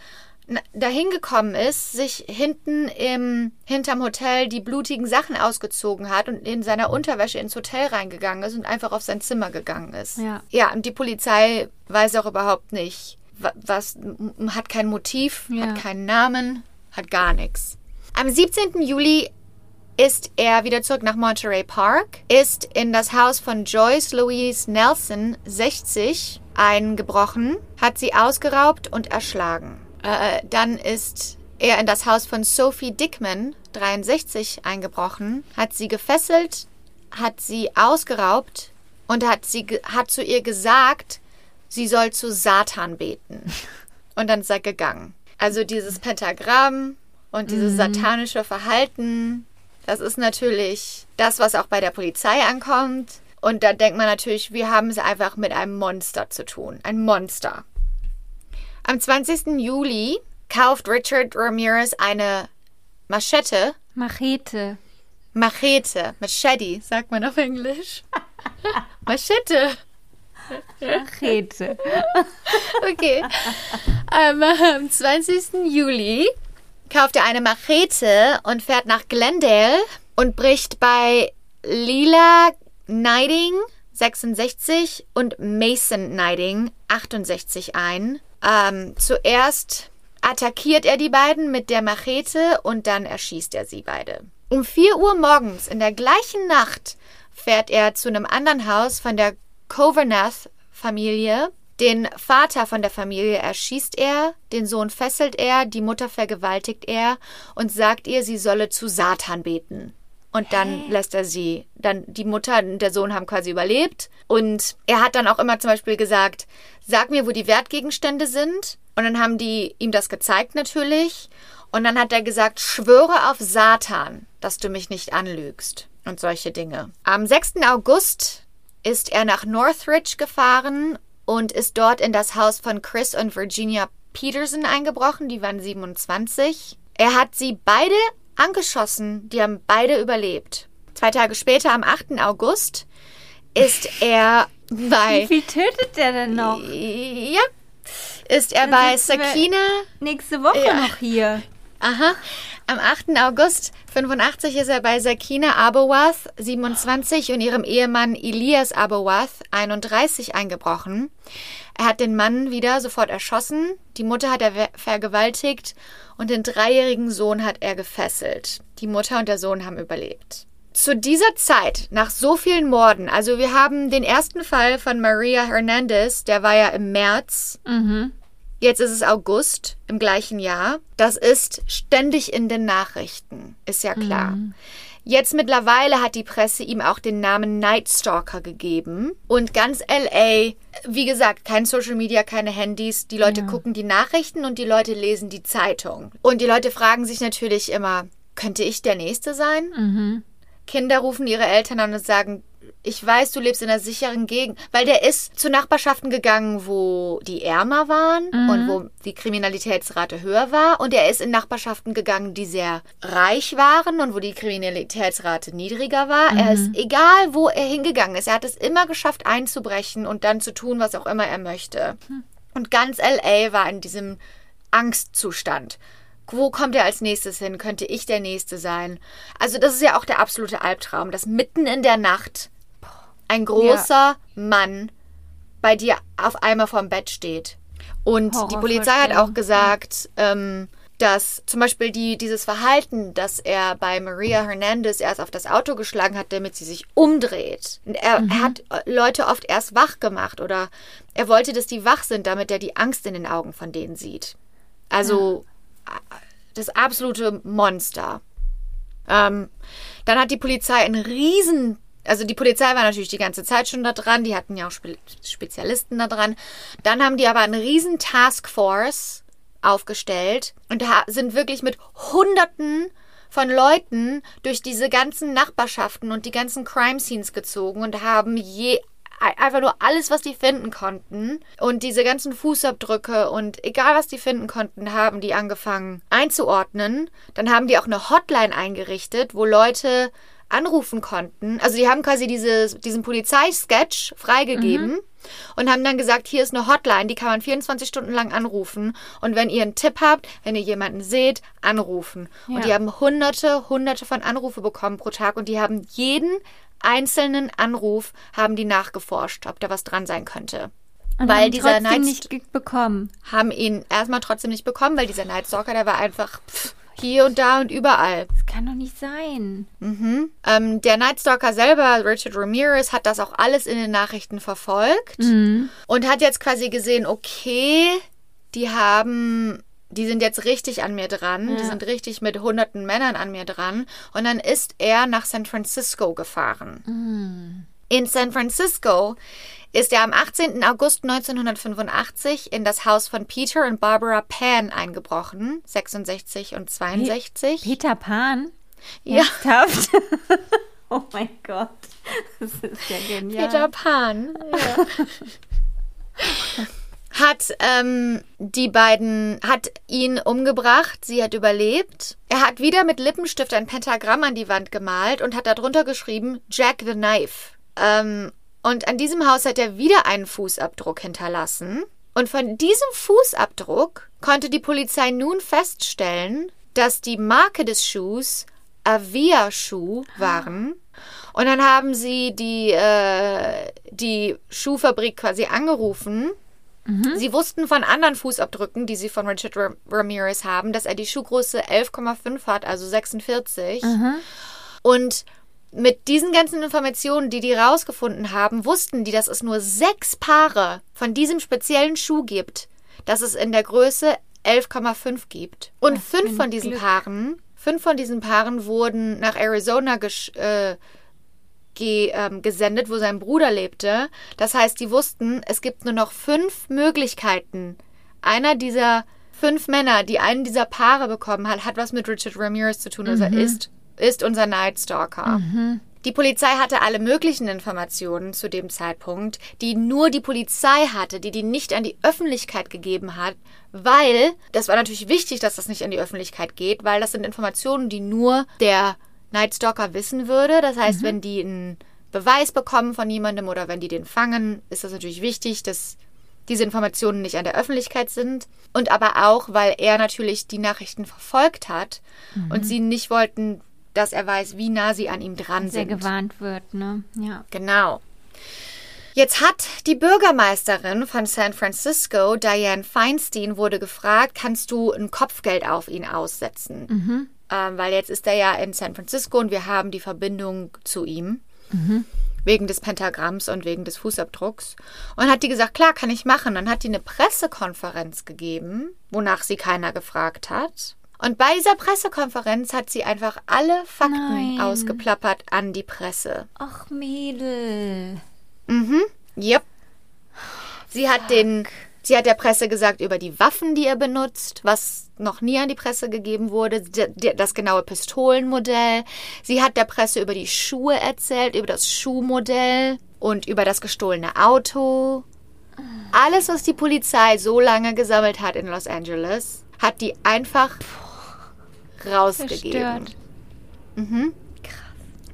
dahin gekommen ist, sich hinten im hinterm Hotel die blutigen Sachen ausgezogen hat und in seiner Unterwäsche ins Hotel reingegangen ist und einfach auf sein Zimmer gegangen ist. Ja. Ja, und die Polizei weiß auch überhaupt nicht, wa- was hat kein Motiv, Ja. hat keinen Namen, hat gar nichts. Am 17. Juli ist er wieder zurück nach Monterey Park, ist in das Haus von Joyce Louise Nelson, 60, eingebrochen, hat sie ausgeraubt und erschlagen. Äh, dann ist er in das Haus von Sophie Dickman, 63, eingebrochen, hat sie gefesselt, hat sie ausgeraubt und hat, sie, hat zu ihr gesagt, sie soll zu Satan beten. Und dann ist er gegangen. Also dieses Pentagramm und dieses satanische Verhalten, das ist natürlich das, was auch bei der Polizei ankommt. Und da denkt man natürlich, wir haben es einfach mit einem Monster zu tun. Ein Monster. Am 20. Juli kauft Richard Ramirez eine Machete, Machete. Machete, Machete, sagt man auf Englisch. Machete. Machete. Okay. Ähm, am 20. Juli kauft er eine Machete und fährt nach Glendale und bricht bei Lila Knighting 66 und Mason Knighting 68 ein. Ähm, zuerst attackiert er die beiden mit der Machete und dann erschießt er sie beide. Um 4 Uhr morgens in der gleichen Nacht fährt er zu einem anderen Haus von der Covernath-Familie. Den Vater von der Familie erschießt er, den Sohn fesselt er, die Mutter vergewaltigt er und sagt ihr, sie solle zu Satan beten. Und dann lässt er sie, dann die Mutter und der Sohn haben quasi überlebt. Und er hat dann auch immer zum Beispiel gesagt, sag mir, wo die Wertgegenstände sind. Und dann haben die ihm das gezeigt natürlich. Und dann hat er gesagt, schwöre auf Satan, dass du mich nicht anlügst. Und solche Dinge. Am 6. August ist er nach Northridge gefahren und ist dort in das Haus von Chris und Virginia Peterson eingebrochen. Die waren 27. Er hat sie beide angeschossen. Die haben beide überlebt. Zwei Tage später, am 8. August, ist er Wie bei. viel tötet der denn noch? Ja. Ist er bei sitzen wir- Sakina. Nächste Woche Ja. noch hier. Aha. Am 8. August 85 ist er bei Sakina Abowath, 27, und ihrem Ehemann Elias Abowath, 31, eingebrochen. Er hat den Mann wieder sofort erschossen, die Mutter hat er vergewaltigt und den dreijährigen Sohn hat er gefesselt. Die Mutter und der Sohn haben überlebt. Zu dieser Zeit, nach so vielen Morden, also wir haben den ersten Fall von Maria Hernandez, der war ja im März Mhm. Jetzt ist es August im gleichen Jahr. Das ist ständig in den Nachrichten, ist ja klar. Jetzt mittlerweile hat die Presse ihm auch den Namen Night Stalker gegeben. Und ganz LA, wie gesagt, kein Social Media, keine Handys. Die Leute gucken die Nachrichten und die Leute lesen die Zeitung. Und die Leute fragen sich natürlich immer, könnte ich der Nächste sein? Mhm. Kinder rufen ihre Eltern an und sagen, ich weiß, du lebst in einer sicheren Gegend, weil der ist zu Nachbarschaften gegangen, wo die ärmer waren Mhm. und wo die Kriminalitätsrate höher war. Und er ist in Nachbarschaften gegangen, die sehr reich waren und wo die Kriminalitätsrate niedriger war. Er ist, egal wo er hingegangen ist, er hat es immer geschafft einzubrechen und dann zu tun, was auch immer er möchte. Und ganz LA war in diesem Angstzustand. Wo kommt er als nächstes hin? Könnte ich der Nächste sein? Also das ist ja auch der absolute Albtraum, dass mitten in der Nacht ein großer Mann bei dir auf einmal vorm Bett steht. Und die Polizei hat auch gesagt, ähm, dass zum Beispiel die, dieses Verhalten, dass er bei Maria Hernandez erst auf das Auto geschlagen hat, damit sie sich umdreht. Und er, er hat äh, Leute oft erst wach gemacht oder er wollte, dass die wach sind, damit er die Angst in den Augen von denen sieht. Also äh, das absolute Monster. Ähm, dann hat die Polizei einen riesen, also die Polizei war natürlich die ganze Zeit schon da dran, die hatten ja auch Spe Spezialisten da dran. Dann haben die aber eine riesen Taskforce aufgestellt und sind wirklich mit Hunderten von Leuten durch diese ganzen Nachbarschaften und die ganzen Crime Scenes gezogen und haben je einfach nur alles, was die finden konnten. Und diese ganzen Fußabdrücke und egal, was die finden konnten, haben die angefangen einzuordnen. Dann haben die auch eine Hotline eingerichtet, wo Leute anrufen konnten. Also die haben quasi dieses, diesen Polizeisketch freigegeben und haben dann gesagt, hier ist eine Hotline, die kann man 24 Stunden lang anrufen. Und wenn ihr einen Tipp habt, wenn ihr jemanden seht, anrufen. Und Ja. die haben hunderte, hunderte von Anrufe bekommen pro Tag und die haben jeden einzelnen Anruf haben die nachgeforscht, ob da was dran sein könnte. Und weil haben dieser trotzdem Night nicht bekommen. haben ihn erstmal trotzdem nicht bekommen, weil dieser Nightstalker, der war einfach pff, hier und da und überall. Das kann doch nicht sein. Ähm, der Nightstalker selber, Richard Ramirez, hat das auch alles in den Nachrichten verfolgt und hat jetzt quasi gesehen, okay, die haben, die sind jetzt richtig an mir dran, die sind richtig mit hunderten Männern an mir dran. Und dann ist er nach San Francisco gefahren. In San Francisco ist er am 18. August 1985 in das Haus von Peter und Barbara Pan eingebrochen, 66 und 62. Peter Pan? Ja. Ernsthaft? oh mein Gott. Das ist ja genial. Peter Pan. Ja. hat ähm, die beiden, hat ihn umgebracht, sie hat überlebt. Er hat wieder mit Lippenstift ein Pentagramm an die Wand gemalt und hat darunter geschrieben Jack the Knife. Ähm, und an diesem Haus hat er wieder einen Fußabdruck hinterlassen. Und von diesem Fußabdruck konnte die Polizei nun feststellen, dass die Marke des Schuhs Avia-Schuh waren. Und dann haben sie die, äh, die Schuhfabrik quasi angerufen. Sie wussten von anderen Fußabdrücken, die sie von Richard Ra- Ramirez haben, dass er die Schuhgröße 11,5 hat, also 46. Und mit diesen ganzen Informationen, die die rausgefunden haben, wussten die, dass es nur sechs Paare von diesem speziellen Schuh gibt, dass es in der Größe 11,5 gibt. Und Was fünf von diesen Glück. Paaren, fünf von diesen Paaren wurden nach Arizona äh, ge ähm, gesendet, wo sein Bruder lebte. Das heißt, die wussten, es gibt nur noch fünf Möglichkeiten. Einer dieser fünf Männer, die einen dieser Paare bekommen hat, hat was mit Richard Ramirez zu tun. Also er ist, ist unser Night Stalker. Die Polizei hatte alle möglichen Informationen zu dem Zeitpunkt, die nur die Polizei hatte, die die nicht an die Öffentlichkeit gegeben hat, weil, das war natürlich wichtig, dass das nicht an die Öffentlichkeit geht, weil das sind Informationen, die nur der Night Stalker wissen würde. Das heißt, wenn die einen Beweis bekommen von jemandem oder wenn die den fangen, ist das natürlich wichtig, dass diese Informationen nicht an der Öffentlichkeit sind. Und aber auch, weil er natürlich die Nachrichten verfolgt hat und sie nicht wollten, dass er weiß, wie nah sie an ihm dran Sehr sind. gewarnt wird, ne? Ja. Genau. Jetzt hat die Bürgermeisterin von San Francisco, Diane Feinstein, wurde gefragt, kannst du ein Kopfgeld auf ihn aussetzen? Ähm, weil jetzt ist er ja in San Francisco und wir haben die Verbindung zu ihm. Wegen des Pentagramms und wegen des Fußabdrucks. Und hat die gesagt, klar, kann ich machen. Dann hat die eine Pressekonferenz gegeben, wonach sie keiner gefragt hat. Und bei dieser Pressekonferenz hat sie einfach alle Fakten Nein. ausgeplappert an die Presse. Ach, Mädel. Mhm. Yep. Sie hat den Sie hat der Presse gesagt über die Waffen, die er benutzt, was noch nie an die Presse gegeben wurde, das genaue Pistolenmodell. Sie hat der Presse über die Schuhe erzählt, über das Schuhmodell und über das gestohlene Auto. Alles, was die Polizei so lange gesammelt hat in Los Angeles, hat die einfach rausgegeben. Mhm.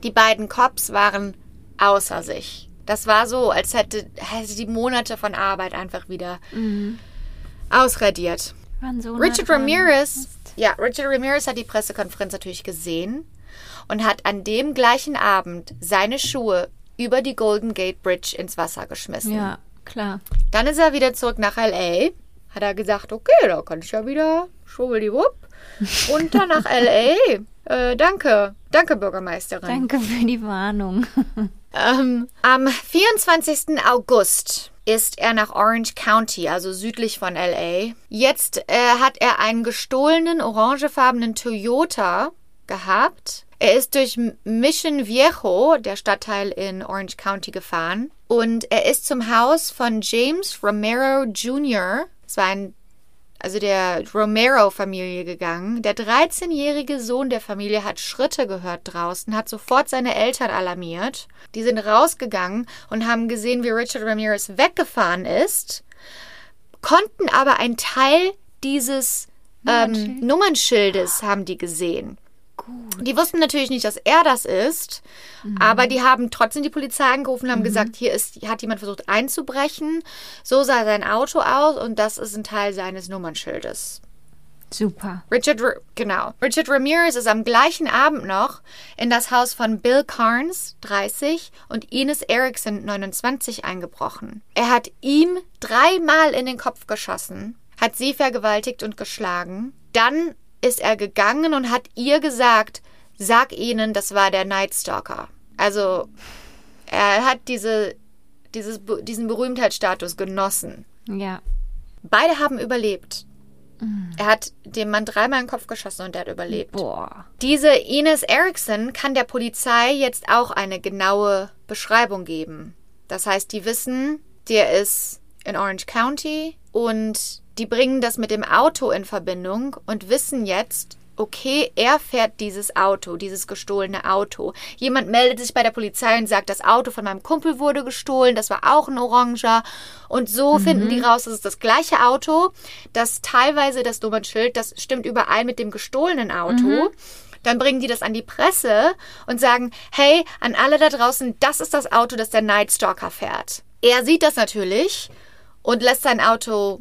Die beiden Cops waren außer sich. Das war so, als hätte, hätte die Monate von Arbeit einfach wieder mhm. ausradiert. So Richard Ramirez, ja, Richard Ramirez hat die Pressekonferenz natürlich gesehen und hat an dem gleichen Abend seine Schuhe über die Golden Gate Bridge ins Wasser geschmissen. Ja, klar. Dann ist er wieder zurück nach LA. Hat er gesagt, okay, da kann ich ja wieder schwubbeliwupp. Und dann nach LA. Äh, danke. Danke, Bürgermeisterin. Danke für die Warnung. ähm, am 24. August ist er nach Orange County, also südlich von LA. Jetzt äh, hat er einen gestohlenen orangefarbenen Toyota gehabt. Er ist durch Mission Viejo, der Stadtteil in Orange County, gefahren. Und er ist zum Haus von James Romero Jr. Es war ein also der Romero-Familie gegangen. Der 13-jährige Sohn der Familie hat Schritte gehört draußen, hat sofort seine Eltern alarmiert. Die sind rausgegangen und haben gesehen, wie Richard Ramirez weggefahren ist, konnten aber einen Teil dieses ähm, Nummernschildes haben die gesehen. Gut. Die wussten natürlich nicht, dass er das ist, mhm. aber die haben trotzdem die Polizei angerufen und haben mhm. gesagt, hier ist, hat jemand versucht einzubrechen. So sah sein Auto aus und das ist ein Teil seines Nummernschildes. Super. Richard, genau. Richard Ramirez ist am gleichen Abend noch in das Haus von Bill Carnes, 30, und Ines Erickson, 29, eingebrochen. Er hat ihm dreimal in den Kopf geschossen, hat sie vergewaltigt und geschlagen. Dann ist er gegangen und hat ihr gesagt, sag ihnen, das war der Night Stalker. Also er hat diese, dieses, diesen Berühmtheitsstatus genossen. Ja. Beide haben überlebt. Mhm. Er hat dem Mann dreimal in den Kopf geschossen und der hat überlebt. Boah. Diese Ines Erickson kann der Polizei jetzt auch eine genaue Beschreibung geben. Das heißt, die wissen, der ist in Orange County und die bringen das mit dem Auto in Verbindung und wissen jetzt, okay, er fährt dieses Auto, dieses gestohlene Auto. Jemand meldet sich bei der Polizei und sagt, das Auto von meinem Kumpel wurde gestohlen, das war auch ein Oranger. Und so mhm. finden die raus, das ist das gleiche Auto, das teilweise das Nummernschild, das stimmt überein mit dem gestohlenen Auto. Mhm. Dann bringen die das an die Presse und sagen, hey, an alle da draußen, das ist das Auto, das der Night Stalker fährt. Er sieht das natürlich und lässt sein Auto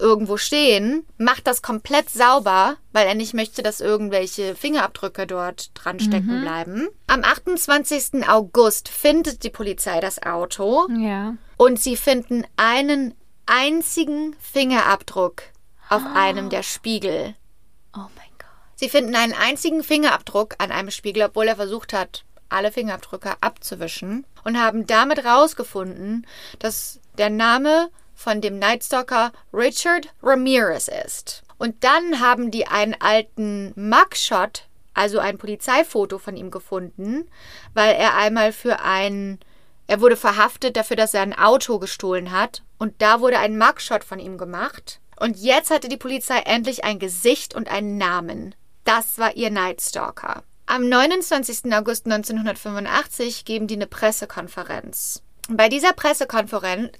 irgendwo stehen, macht das komplett sauber, weil er nicht möchte, dass irgendwelche Fingerabdrücke dort dran stecken mhm. bleiben. Am 28. August findet die Polizei das Auto. Ja. Und sie finden einen einzigen Fingerabdruck auf oh. einem der Spiegel. Oh mein Gott. Sie finden einen einzigen Fingerabdruck an einem Spiegel, obwohl er versucht hat, alle Fingerabdrücke abzuwischen und haben damit rausgefunden, dass der Name von dem Nightstalker Richard Ramirez ist. Und dann haben die einen alten Mugshot, also ein Polizeifoto von ihm gefunden, weil er einmal für ein er wurde verhaftet dafür, dass er ein Auto gestohlen hat und da wurde ein Mugshot von ihm gemacht. Und jetzt hatte die Polizei endlich ein Gesicht und einen Namen. Das war ihr Nightstalker. Am 29. August 1985 geben die eine Pressekonferenz. Bei dieser Pressekonferenz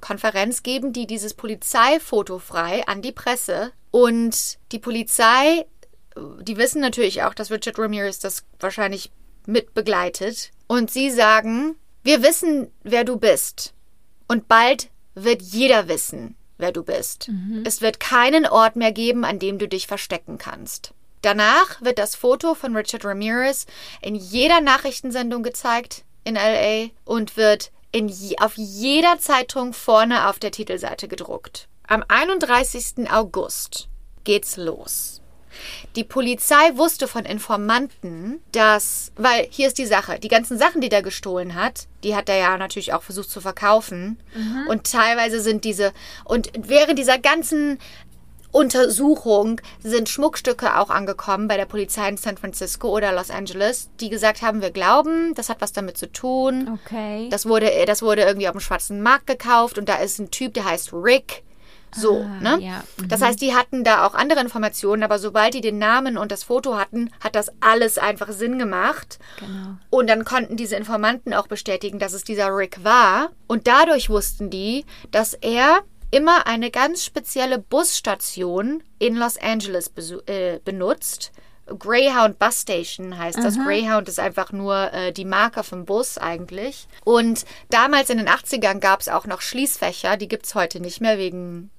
Konferenz geben die dieses Polizeifoto frei an die Presse und die Polizei, die wissen natürlich auch, dass Richard Ramirez das wahrscheinlich mit begleitet und sie sagen, wir wissen, wer du bist und bald wird jeder wissen, wer du bist. Mhm. Es wird keinen Ort mehr geben, an dem du dich verstecken kannst. Danach wird das Foto von Richard Ramirez in jeder Nachrichtensendung gezeigt in LA und wird in je, auf jeder Zeitung vorne auf der Titelseite gedruckt. Am 31. August geht's los. Die Polizei wusste von Informanten, dass, weil hier ist die Sache, die ganzen Sachen, die der gestohlen hat, die hat er ja natürlich auch versucht zu verkaufen. Mhm. Und teilweise sind diese, und während dieser ganzen Untersuchung sind Schmuckstücke auch angekommen bei der Polizei in San Francisco oder Los Angeles, die gesagt haben, wir glauben, das hat was damit zu tun. Okay. Das wurde, das wurde irgendwie auf dem schwarzen Markt gekauft und da ist ein Typ, der heißt Rick. So, Ah, ne? ja, Das heißt, die hatten da auch andere Informationen, aber sobald die den Namen und das Foto hatten, hat das alles einfach Sinn gemacht. Genau. Und dann konnten diese Informanten auch bestätigen, dass es dieser Rick war. Und dadurch wussten die, dass er immer eine ganz spezielle Busstation in Los Angeles äh, benutzt. Greyhound Bus Station heißt das. Greyhound ist einfach nur äh, die Marke vom Bus eigentlich. Und damals in den 80ern gab es auch noch Schließfächer, die gibt es heute nicht mehr wegen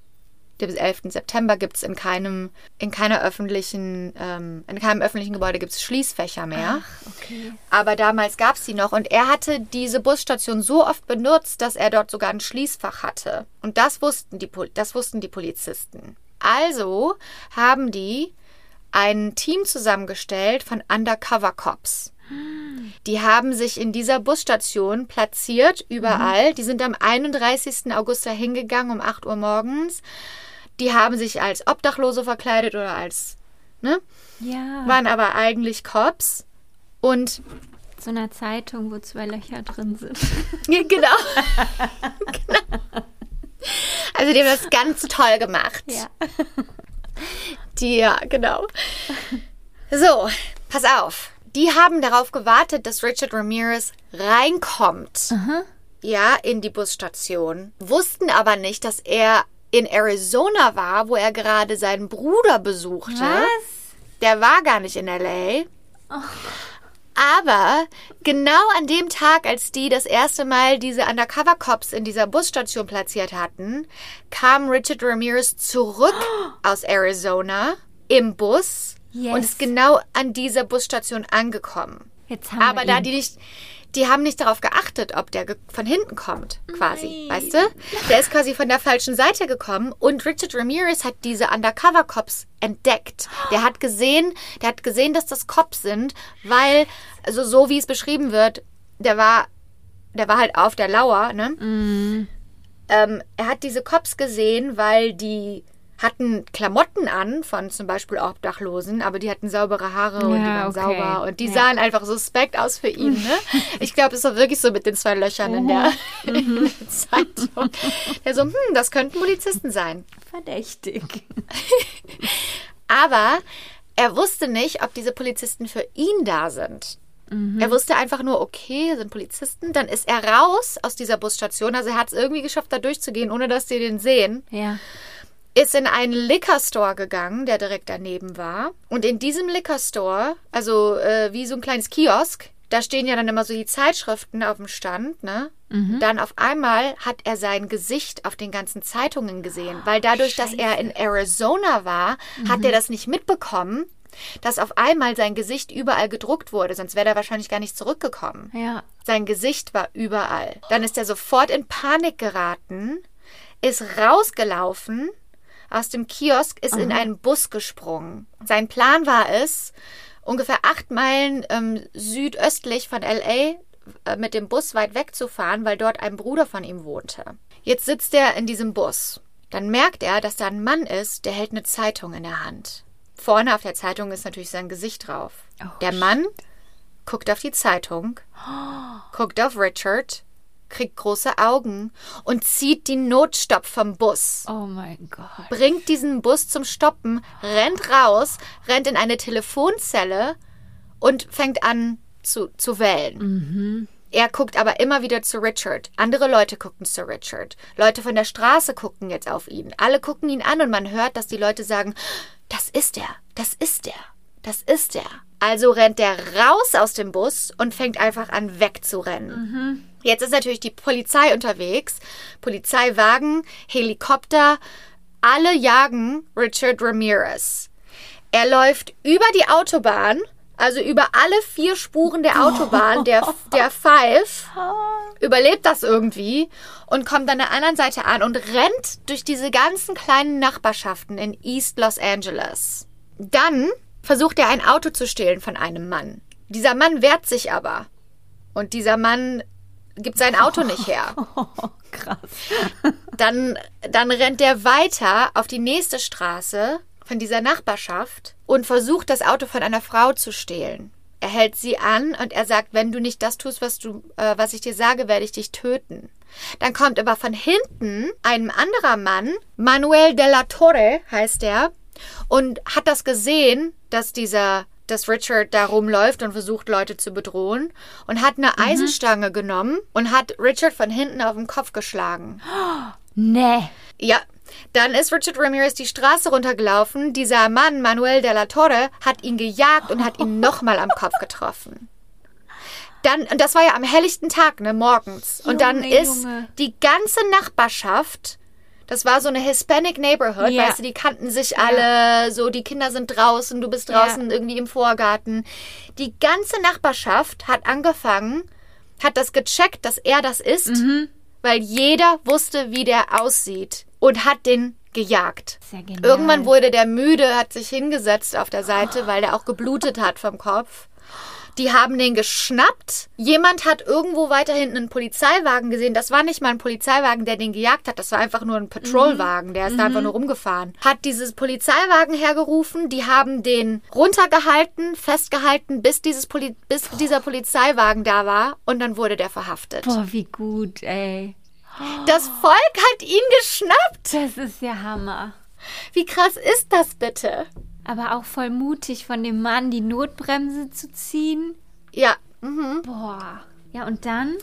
dem 11. September gibt es in keinem, in keiner öffentlichen, ähm, in keinem öffentlichen Gebäude gibt es Schließfächer mehr. Okay. Aber damals gab es sie noch und er hatte diese Busstation so oft benutzt, dass er dort sogar ein Schließfach hatte. Und das wussten die, das wussten die Polizisten. Also haben die ein Team zusammengestellt von Undercover Cops. Die haben sich in dieser Busstation platziert, überall. Die sind am 31. August da hingegangen um 8 Uhr morgens. Die haben sich als Obdachlose verkleidet oder als, ne? Ja. Waren aber eigentlich Cops. Und so einer Zeitung, wo zwei Löcher drin sind. Genau. genau. Also die haben das ganz toll gemacht. Ja. Die, ja, genau. So, pass auf. Die haben darauf gewartet, dass Richard Ramirez reinkommt. Ja, in die Busstation. Wussten aber nicht, dass er in Arizona war, wo er gerade seinen Bruder besuchte. Was? Der war gar nicht in LA. Aber genau an dem Tag, als die das erste Mal diese Undercover-Cops in dieser Busstation platziert hatten, kam Richard Ramirez zurück aus Arizona im Bus Yes. und ist genau an dieser Busstation angekommen. Jetzt haben Aber wir da ihn. die nicht, die haben nicht darauf geachtet, ob der von hinten kommt, quasi, Nein. weißt du? Der ist quasi von der falschen Seite gekommen und Richard Ramirez hat diese Undercover-Cops entdeckt. Der hat gesehen, der hat gesehen, dass das Cops sind, weil, also so wie es beschrieben wird, der war, der war halt auf der Lauer, ne? Mhm. Ähm, er hat diese Cops gesehen, weil die hatten Klamotten an von zum Beispiel Obdachlosen, aber die hatten saubere Haare und die Ja, waren okay. sauber und die Ja. sahen einfach suspekt aus für ihn. Ne? Ich glaube, es war wirklich so mit den zwei Löchern in der, Mhm. in der Zeitung. Der so, hm, das könnten Polizisten sein. Verdächtig. Aber er wusste nicht, ob diese Polizisten für ihn da sind. Er wusste einfach nur, okay, sind Polizisten. Dann ist er raus aus dieser Busstation. Also er hat es irgendwie geschafft, da durchzugehen, ohne dass die den sehen. Ja. Ist in einen Liquor Store gegangen, der direkt daneben war. Und in diesem Liquor Store, also äh, wie so ein kleines Kiosk, da stehen ja dann immer so die Zeitschriften auf dem Stand, ne? Dann auf einmal hat er sein Gesicht auf den ganzen Zeitungen gesehen, weil dadurch, dass er in Arizona war, hat er das nicht mitbekommen, dass auf einmal sein Gesicht überall gedruckt wurde, sonst wäre er wahrscheinlich gar nicht zurückgekommen. Ja. Sein Gesicht war überall. Dann ist er sofort in Panik geraten, ist rausgelaufen aus dem Kiosk, ist in einen Bus gesprungen. Sein Plan war es, ungefähr acht Meilen ähm, südöstlich von LA äh, mit dem Bus weit wegzufahren, weil dort ein Bruder von ihm wohnte. Jetzt sitzt er in diesem Bus. Dann merkt er, dass da ein Mann ist, der hält eine Zeitung in der Hand. Vorne auf der Zeitung ist natürlich sein Gesicht drauf. Oh, der Mann guckt auf die Zeitung, guckt auf Richard, kriegt große Augen und zieht die Notstopp vom Bus. Oh mein Gott. Bringt diesen Bus zum Stoppen, rennt raus, rennt in eine Telefonzelle und fängt an zu, zu wählen. Er guckt aber immer wieder zu Richard. Andere Leute gucken zu Richard. Leute von der Straße gucken jetzt auf ihn. Alle gucken ihn an und man hört, dass die Leute sagen, das ist er, das ist er, das ist er. Also rennt er raus aus dem Bus und fängt einfach an wegzurennen. Jetzt ist natürlich die Polizei unterwegs. Polizeiwagen, Helikopter, alle jagen Richard Ramirez. Er läuft über die Autobahn, also über alle vier Spuren der Autobahn, der, der Five, überlebt das irgendwie und kommt an der anderen Seite an und rennt durch diese ganzen kleinen Nachbarschaften in East Los Angeles. Dann versucht er ein Auto zu stehlen von einem Mann. Dieser Mann wehrt sich aber. Und dieser Mann gibt sein Auto nicht her. Oh, krass. Dann, dann rennt der weiter auf die nächste Straße von dieser Nachbarschaft und versucht, das Auto von einer Frau zu stehlen. Er hält sie an und er sagt, wenn du nicht das tust, was du, äh, was ich dir sage, werde ich dich töten. Dann kommt aber von hinten ein anderer Mann, Manuel de la Torre heißt er, und hat das gesehen, dass dieser dass Richard da rumläuft und versucht, Leute zu bedrohen und hat eine Eisenstange genommen und hat Richard von hinten auf den Kopf geschlagen. Nee. Ja, dann ist Richard Ramirez die Straße runtergelaufen. Dieser Mann, Manuel de la Torre, hat ihn gejagt und hat ihn nochmal am Kopf getroffen. Dann, und das war ja am helllichten Tag, ne, morgens. Und dann Junge, ist Junge. die ganze Nachbarschaft, das war so eine Hispanic Neighborhood, Ja. weißt du, die kannten sich alle, so die Kinder sind draußen, du bist Ja. draußen irgendwie im Vorgarten. Die ganze Nachbarschaft hat angefangen, hat das gecheckt, dass er das ist, Mhm. weil jeder wusste, wie der aussieht und hat den gejagt. Sehr genial. Irgendwann wurde der müde, hat sich hingesetzt auf der Seite, weil der auch geblutet hat vom Kopf. Die haben den geschnappt. Jemand hat irgendwo weiter hinten einen Polizeiwagen gesehen. Das war nicht mal ein Polizeiwagen, der den gejagt hat. Das war einfach nur ein Patrolwagen. Der ist da einfach nur rumgefahren. Hat dieses Polizeiwagen hergerufen. Die haben den runtergehalten, festgehalten, bis, dieses Poli bis dieser Polizeiwagen da war. Und dann wurde der verhaftet. Boah, wie gut, ey. Das Volk hat ihn geschnappt. Das ist ja Hammer. Wie krass ist das bitte? Aber auch voll mutig von dem Mann, die Notbremse zu ziehen. Ja. Mhm. Boah. Ja, und dann?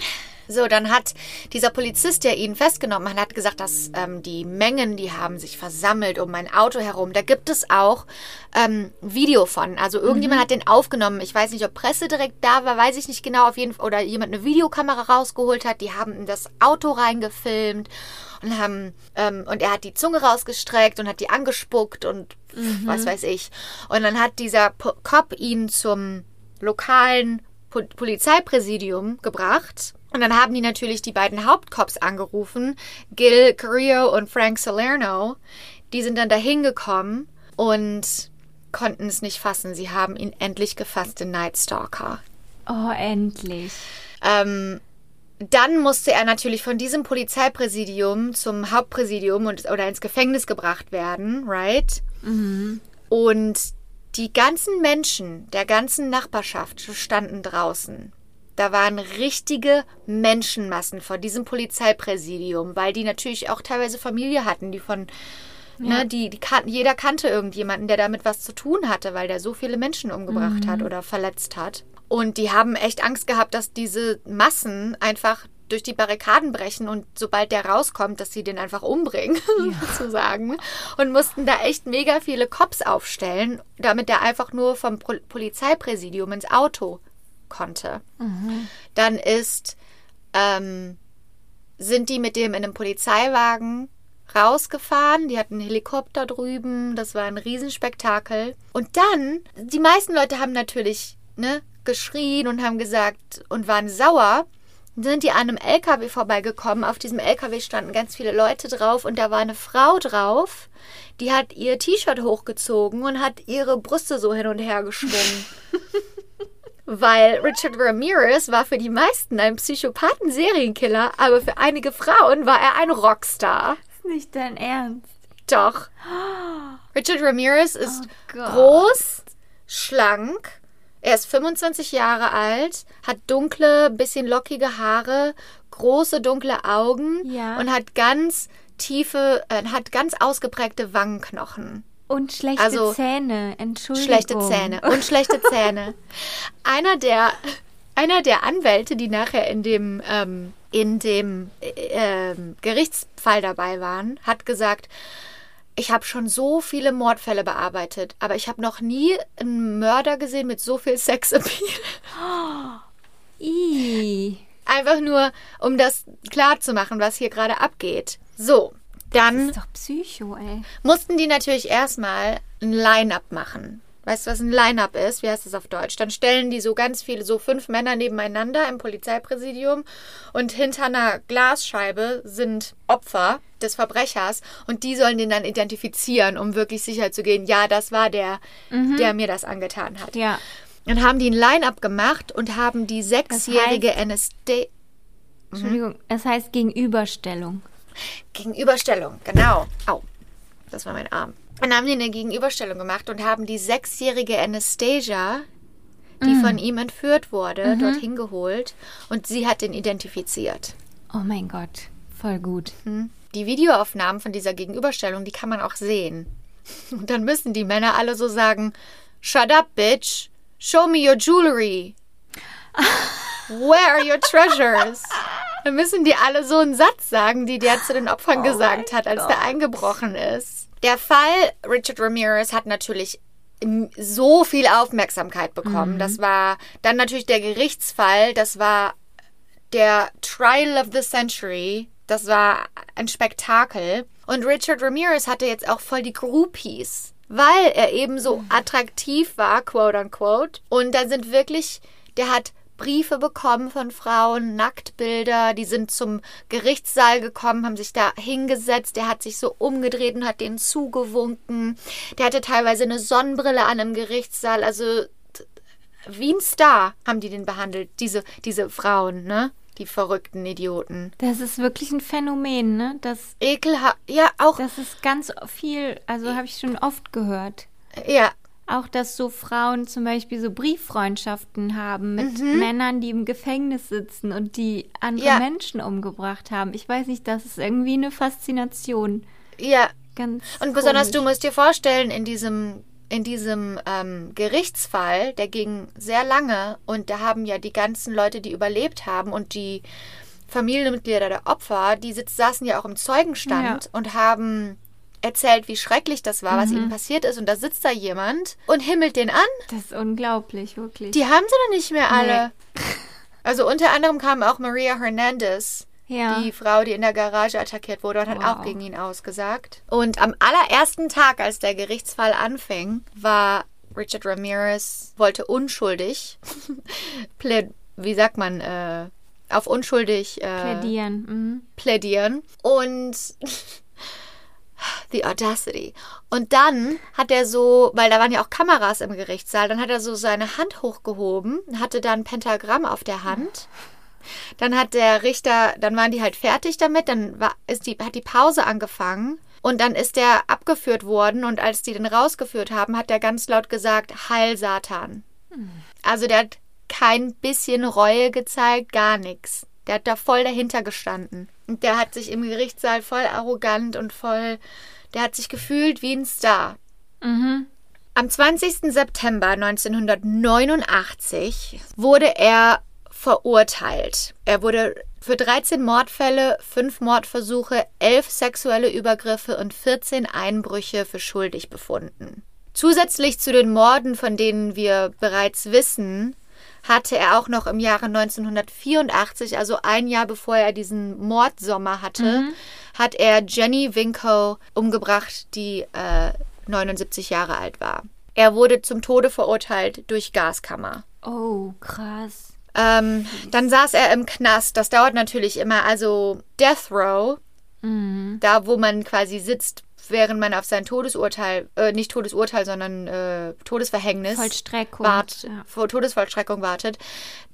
So, dann hat dieser Polizist, der ihn festgenommen hat, hat gesagt, dass ähm, die Mengen, die haben sich versammelt um mein Auto herum. Da gibt es auch ähm, Video von. Also irgendjemand hat den aufgenommen. Ich weiß nicht, ob Presse direkt da war, weiß ich nicht genau. Auf jeden Fall oder jemand eine Videokamera rausgeholt hat. Die haben in das Auto reingefilmt und haben ähm, und er hat die Zunge rausgestreckt und hat die angespuckt und was weiß ich. Und dann hat dieser Po- Cop ihn zum lokalen Po Polizeipräsidium gebracht. Und dann haben die natürlich die beiden Hauptcops angerufen, Gil Carrillo und Frank Salerno. Die sind dann dahin gekommen und konnten es nicht fassen. Sie haben ihn endlich gefasst, den Night Stalker. Oh, endlich. Ähm, dann musste er natürlich von diesem Polizeipräsidium zum Hauptpräsidium und, oder ins Gefängnis gebracht werden, right? Und die ganzen Menschen der ganzen Nachbarschaft standen draußen. Da waren richtige Menschenmassen vor diesem Polizeipräsidium, weil die natürlich auch teilweise Familie hatten, die von, ne, die, die kan jeder kannte irgendjemanden, der damit was zu tun hatte, weil der so viele Menschen umgebracht hat oder verletzt hat. Und die haben echt Angst gehabt, dass diese Massen einfach durch die Barrikaden brechen und sobald der rauskommt, dass sie den einfach umbringen, sozusagen. Und mussten da echt mega viele Cops aufstellen, damit der einfach nur vom Pol Polizeipräsidium ins Auto konnte. Dann ist, ähm, sind die mit dem in einem Polizeiwagen rausgefahren. Die hatten einen Helikopter drüben. Das war ein Riesenspektakel. Und dann, die meisten Leute haben natürlich ne, geschrien und haben gesagt und waren sauer. Dann sind die an einem LKW vorbeigekommen. Auf diesem LKW standen ganz viele Leute drauf und da war eine Frau drauf, die hat ihr T-Shirt hochgezogen und hat ihre Brüste so hin und her geschwungen. Weil Richard Ramirez war für die meisten ein Psychopathen-Serienkiller, aber für einige Frauen war er ein Rockstar. Ist nicht dein Ernst. Doch. Richard Ramirez ist Oh groß, schlank. Er ist 25 Jahre alt, hat dunkle, bisschen lockige Haare, große dunkle Augen Ja. und hat ganz tiefe, äh, hat ganz ausgeprägte Wangenknochen. Und schlechte Also, Zähne. Entschuldigung. Schlechte Zähne und schlechte Zähne. Einer der, einer der Anwälte, die nachher in dem, ähm, in dem äh, ähm, Gerichtsfall dabei waren, hat gesagt, ich habe schon so viele Mordfälle bearbeitet, aber ich habe noch nie einen Mörder gesehen mit so viel Sexappeal. Ih. Einfach nur, um das klar zu machen, was hier gerade abgeht. So, dann Ist doch Psycho, ey. mussten die natürlich erstmal ein Line-up machen. Weißt du, was ein Line-up ist? Wie heißt das auf Deutsch? Dann stellen die so ganz viele, so fünf Männer nebeneinander im Polizeipräsidium und hinter einer Glasscheibe sind Opfer des Verbrechers und die sollen den dann identifizieren, um wirklich sicher zu gehen, ja, das war der, der mir das angetan hat. Ja. Dann haben die ein Line-up gemacht und haben die sechsjährige NSD. Entschuldigung, es heißt Gegenüberstellung. Gegenüberstellung, genau. Au, das war mein Arm. Dann haben die eine Gegenüberstellung gemacht und haben die sechsjährige Anastasia, die von ihm entführt wurde, dorthin geholt und sie hat ihn identifiziert. Oh mein Gott, voll gut. Hm? Die Videoaufnahmen von dieser Gegenüberstellung, die kann man auch sehen. Und dann müssen die Männer alle so sagen, Shut up, bitch. Show me your jewelry. Where are your treasures? Dann müssen die alle so einen Satz sagen, die der zu den Opfern gesagt hat, als der eingebrochen ist. Der Fall Richard Ramirez hat natürlich so viel Aufmerksamkeit bekommen. Das war dann natürlich der Gerichtsfall. Das war der Trial of the Century. Das war ein Spektakel. Und Richard Ramirez hatte jetzt auch voll die Groupies, weil er eben so attraktiv war, quote unquote. Und da sind wirklich, der hat Briefe bekommen von Frauen, Nacktbilder, die sind zum Gerichtssaal gekommen, haben sich da hingesetzt, der hat sich so umgedreht und hat denen zugewunken. Der hatte teilweise eine Sonnenbrille an im Gerichtssaal, also wie ein Star haben die den behandelt, diese, diese Frauen, ne? Die verrückten Idioten. Das ist wirklich ein Phänomen, ne? Das, Ekelhaft. Ja, auch. das ist ganz viel, also habe ich schon oft gehört. Ja, Auch, dass so Frauen zum Beispiel so Brieffreundschaften haben mit Männern, die im Gefängnis sitzen und die andere Ja. Menschen umgebracht haben. Ich weiß nicht, das ist irgendwie eine Faszination. ja. Ganz Und besonders du musst dir vorstellen, in diesem, in diesem ähm, Gerichtsfall, der ging sehr lange und da haben ja die ganzen Leute, die überlebt haben und die Familienmitglieder der Opfer, die sitz, saßen ja auch im Zeugenstand Ja. und haben erzählt, wie schrecklich das war, was ihnen passiert ist. Und da sitzt da jemand und himmelt den an. Das ist unglaublich, wirklich. Die haben sie doch nicht mehr alle. Also unter anderem kam auch Maria Hernandez, ja. die Frau, die in der Garage attackiert wurde und hat Wow. auch gegen ihn ausgesagt. Und am allerersten Tag, als der Gerichtsfall anfing, war Richard Ramirez, wollte unschuldig, wie sagt man, äh, auf unschuldig äh, plädieren. Mhm. plädieren. Und the audacity. Und dann hat er so, weil da waren ja auch Kameras im Gerichtssaal, dann hat er so seine Hand hochgehoben, hatte da ein Pentagramm auf der Hand. Dann hat der Richter, dann waren die halt fertig damit, dann war, ist die, hat die Pause angefangen und dann ist der abgeführt worden und als die den rausgeführt haben, hat der ganz laut gesagt, Heil Satan. Also der hat kein bisschen Reue gezeigt, gar nichts. Der hat da voll dahinter gestanden. Und der hat sich im Gerichtssaal voll arrogant und voll, der hat sich gefühlt wie ein Star. Mhm. Am 20. September 1989 wurde er verurteilt. Er wurde für 13 Mordfälle, 5 Mordversuche, 11 sexuelle Übergriffe und 14 Einbrüche für schuldig befunden. Zusätzlich zu den Morden, von denen wir bereits wissen, hatte er auch noch im Jahre 1984, also ein Jahr bevor er diesen Mordsommer hatte, hat er Jenny Winko umgebracht, die äh, 79 Jahre alt war. Er wurde zum Tode verurteilt durch Gaskammer. Oh, krass. Ähm, dann saß er im Knast. Das dauert natürlich immer. Also Death Row, Mhm. da wo man quasi sitzt, während man auf sein Todesurteil, äh, nicht Todesurteil, sondern äh, Todesverhängnis Vollstreckung. wart, Ja. vor Todesvollstreckung wartet.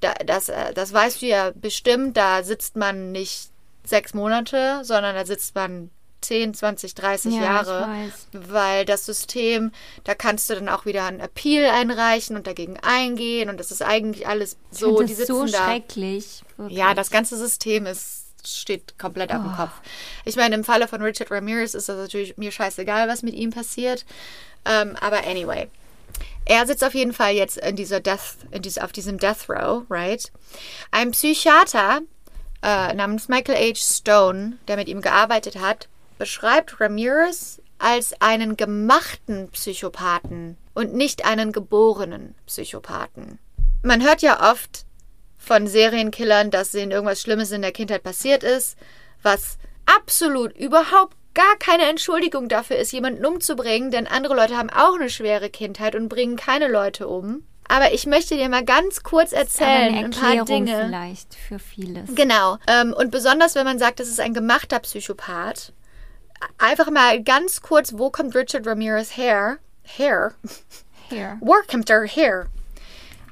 Da, das, äh, das weißt du ja bestimmt. Da sitzt man nicht sechs Monate, sondern da sitzt man 10, 20, 30 Ja, Jahre. Weil das System, da kannst du dann auch wieder einen Appeal einreichen und dagegen eingehen und das ist eigentlich alles so, ich die sitzen so da. schrecklich. Wirklich. Ja, das ganze System ist, steht komplett auf dem Kopf. Ich meine, im Falle von Richard Ramirez ist das natürlich mir scheißegal, was mit ihm passiert. Ähm, aber anyway. Er sitzt auf jeden Fall jetzt in dieser Death, in dies, auf diesem Death Row, right? Ein Psychiater äh, namens Michael H. Stone, der mit ihm gearbeitet hat, beschreibt Ramirez als einen gemachten Psychopathen und nicht einen geborenen Psychopathen. Man hört ja oft von Serienkillern, dass denen irgendwas Schlimmes in der Kindheit passiert ist, was absolut überhaupt gar keine Entschuldigung dafür ist, jemanden umzubringen, denn andere Leute haben auch eine schwere Kindheit und bringen keine Leute um. Aber ich möchte dir mal ganz kurz erzählen, ein paar Dinge. vielleicht für vieles. Genau. Ähm, und besonders, wenn man sagt, das ist ein gemachter Psychopath. Einfach mal ganz kurz, wo kommt Richard Ramirez her? Her? Here. Where er her?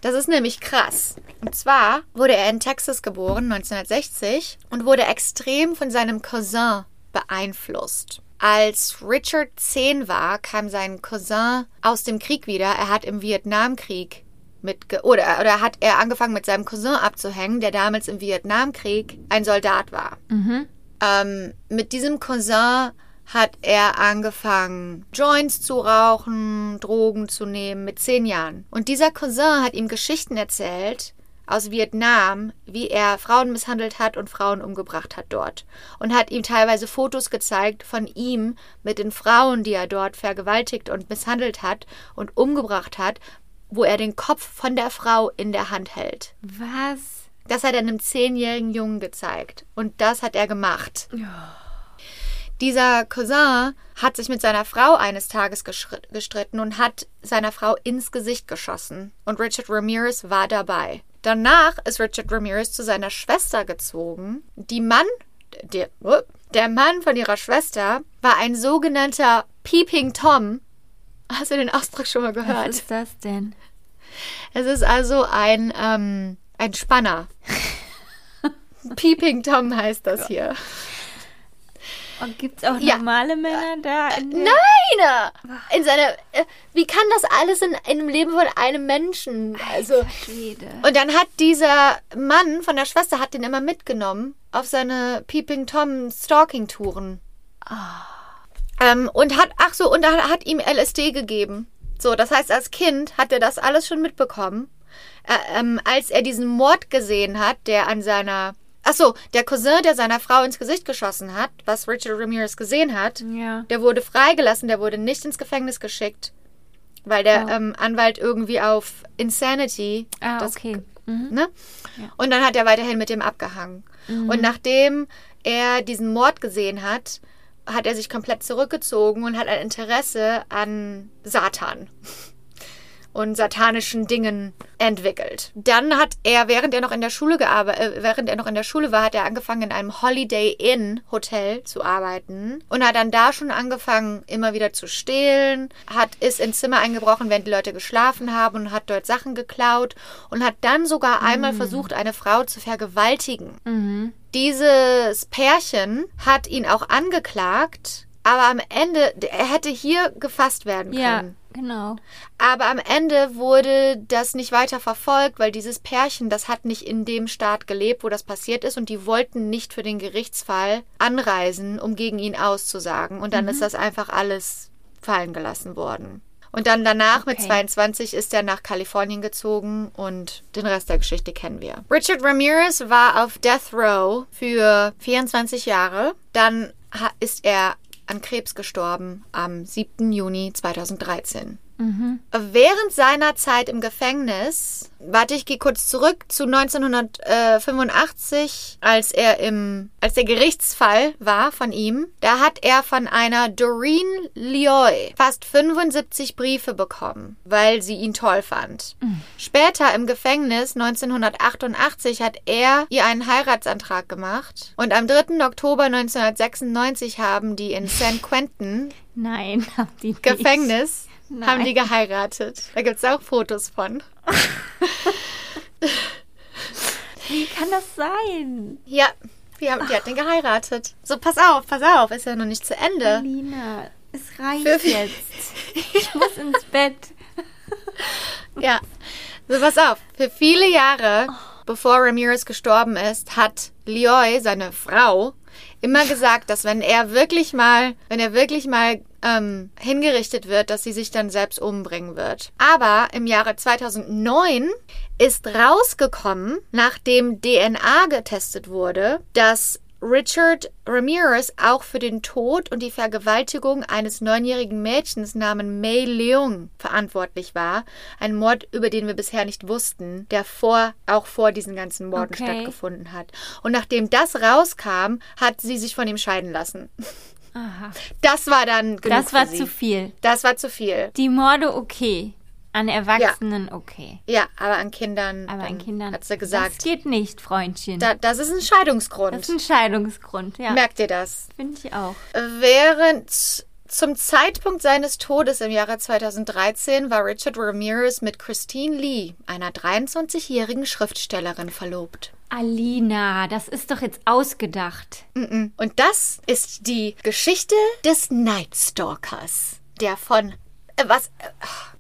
Das ist nämlich krass. Und zwar wurde er in Texas geboren, 1960, und wurde extrem von seinem Cousin beeinflusst. Als Richard zehn war, kam sein Cousin aus dem Krieg wieder. Er hat im Vietnamkrieg mitge oder, oder hat er angefangen mit seinem Cousin abzuhängen, der damals im Vietnamkrieg ein Soldat war. Ähm, mit diesem Cousin hat er angefangen, Joints zu rauchen, Drogen zu nehmen mit zehn Jahren. Und dieser Cousin hat ihm Geschichten erzählt aus Vietnam, wie er Frauen misshandelt hat und Frauen umgebracht hat dort. Und hat ihm teilweise Fotos gezeigt von ihm mit den Frauen, die er dort vergewaltigt und misshandelt hat und umgebracht hat, wo er den Kopf von der Frau in der Hand hält. Was? Das hat er einem zehnjährigen Jungen gezeigt. Und das hat er gemacht. Dieser Cousin hat sich mit seiner Frau eines Tages gestritten und hat seiner Frau ins Gesicht geschossen. Und Richard Ramirez war dabei. Danach ist Richard Ramirez zu seiner Schwester gezogen. Die Mann, der, der Mann von ihrer Schwester war ein sogenannter Peeping Tom. Hast du den Ausdruck schon mal Was gehört? ist das denn? Es ist also ein, ähm, ein Spanner. Peeping Tom heißt das hier. Und gibt es auch Ja. normale Männer da? In Nein! In seiner. äh, Wie kann das alles in, in dem Leben von einem Menschen? Also. Und dann hat dieser Mann von der Schwester hat den immer mitgenommen auf seine Peeping Tom Stalking Touren. Ähm, und hat, ach so, und er hat ihm LSD gegeben. So, das heißt, als Kind hat er das alles schon mitbekommen. Äh, ähm, als er diesen Mord gesehen hat, der an seiner, ach so, der Cousin, der seiner Frau ins Gesicht geschossen hat, was Richard Ramirez gesehen hat, Ja. der wurde freigelassen, der wurde nicht ins Gefängnis geschickt, weil der Oh. ähm, Anwalt irgendwie auf Insanity Ah, das okay. Mhm. Ne? Und dann hat er weiterhin mit dem abgehangen. Und nachdem er diesen Mord gesehen hat, hat er sich komplett zurückgezogen und hat ein Interesse an Satan und satanischen Dingen entwickelt. Dann hat er, während er noch in der Schule gearbeitet, äh, während er noch in der Schule war, hat er angefangen in einem Holiday Inn Hotel zu arbeiten und hat dann da schon angefangen immer wieder zu stehlen, hat ist ins Zimmer eingebrochen, während die Leute geschlafen haben und hat dort Sachen geklaut und hat dann sogar einmal versucht, eine Frau zu vergewaltigen. Mhm. Dieses Pärchen hat ihn auch angeklagt, aber am Ende, er hätte hier gefasst werden können. Ja, genau. Aber am Ende wurde das nicht weiter verfolgt, weil dieses Pärchen, das hat nicht in dem Staat gelebt, wo das passiert ist und die wollten nicht für den Gerichtsfall anreisen, um gegen ihn auszusagen. Und dann ist das einfach alles fallen gelassen worden. Und dann danach mit Okay. 22 ist er nach Kalifornien gezogen und den Rest der Geschichte kennen wir. Richard Ramirez war auf Death Row für 24 Jahre. Dann ist er an Krebs gestorben am 7. Juni 2013. Während seiner Zeit im Gefängnis, warte, ich gehe kurz zurück zu 1985, als er im, als der Gerichtsfall war von ihm, da hat er von einer Doreen Lioy fast 75 Briefe bekommen, weil sie ihn toll fand. Später im Gefängnis 1988 hat er ihr einen Heiratsantrag gemacht und am 3. Oktober 1996 haben die in San Quentin Nein, haben die nicht. Gefängnis Nein. haben die geheiratet. Da gibt es auch Fotos von. Wie kann das sein? Ja, die, haben, die hat den geheiratet. So, pass auf, pass auf, ist ja noch nicht zu Ende. Lina, es reicht Für- jetzt. Ich muss ins Bett. Ja, so pass auf. Für viele Jahre, bevor Ramirez gestorben ist, hat Lioy, seine Frau, immer gesagt, dass wenn er wirklich mal, wenn er wirklich mal ähm, hingerichtet wird, dass sie sich dann selbst umbringen wird. Aber im Jahre 2009 ist rausgekommen, nachdem DNA getestet wurde, dass Richard Ramirez auch für den Tod und die Vergewaltigung eines neunjährigen Mädchens namens May Leung verantwortlich war. Ein Mord, über den wir bisher nicht wussten, der vor, auch vor diesen ganzen Morden Okay. stattgefunden hat. Und nachdem das rauskam, hat sie sich von ihm scheiden lassen. Aha. Das war dann genug Das war zu viel. Das war zu viel. Die Morde okay. An Erwachsenen okay. Ja, aber an Kindern, Aber an Kindern. hat sie Das gesagt, geht nicht, Freundchen. da, das ist ein Scheidungsgrund. das ist ein Scheidungsgrund, ja. Merkt ihr das? Finde ich auch. Während zum Zeitpunkt seines Todes im Jahre 2013 war Richard Ramirez mit Christine Lee, einer 23-jährigen Schriftstellerin, verlobt. Alina, das ist doch jetzt ausgedacht. Und das ist die Geschichte des Night Stalkers, der von äh, was äh,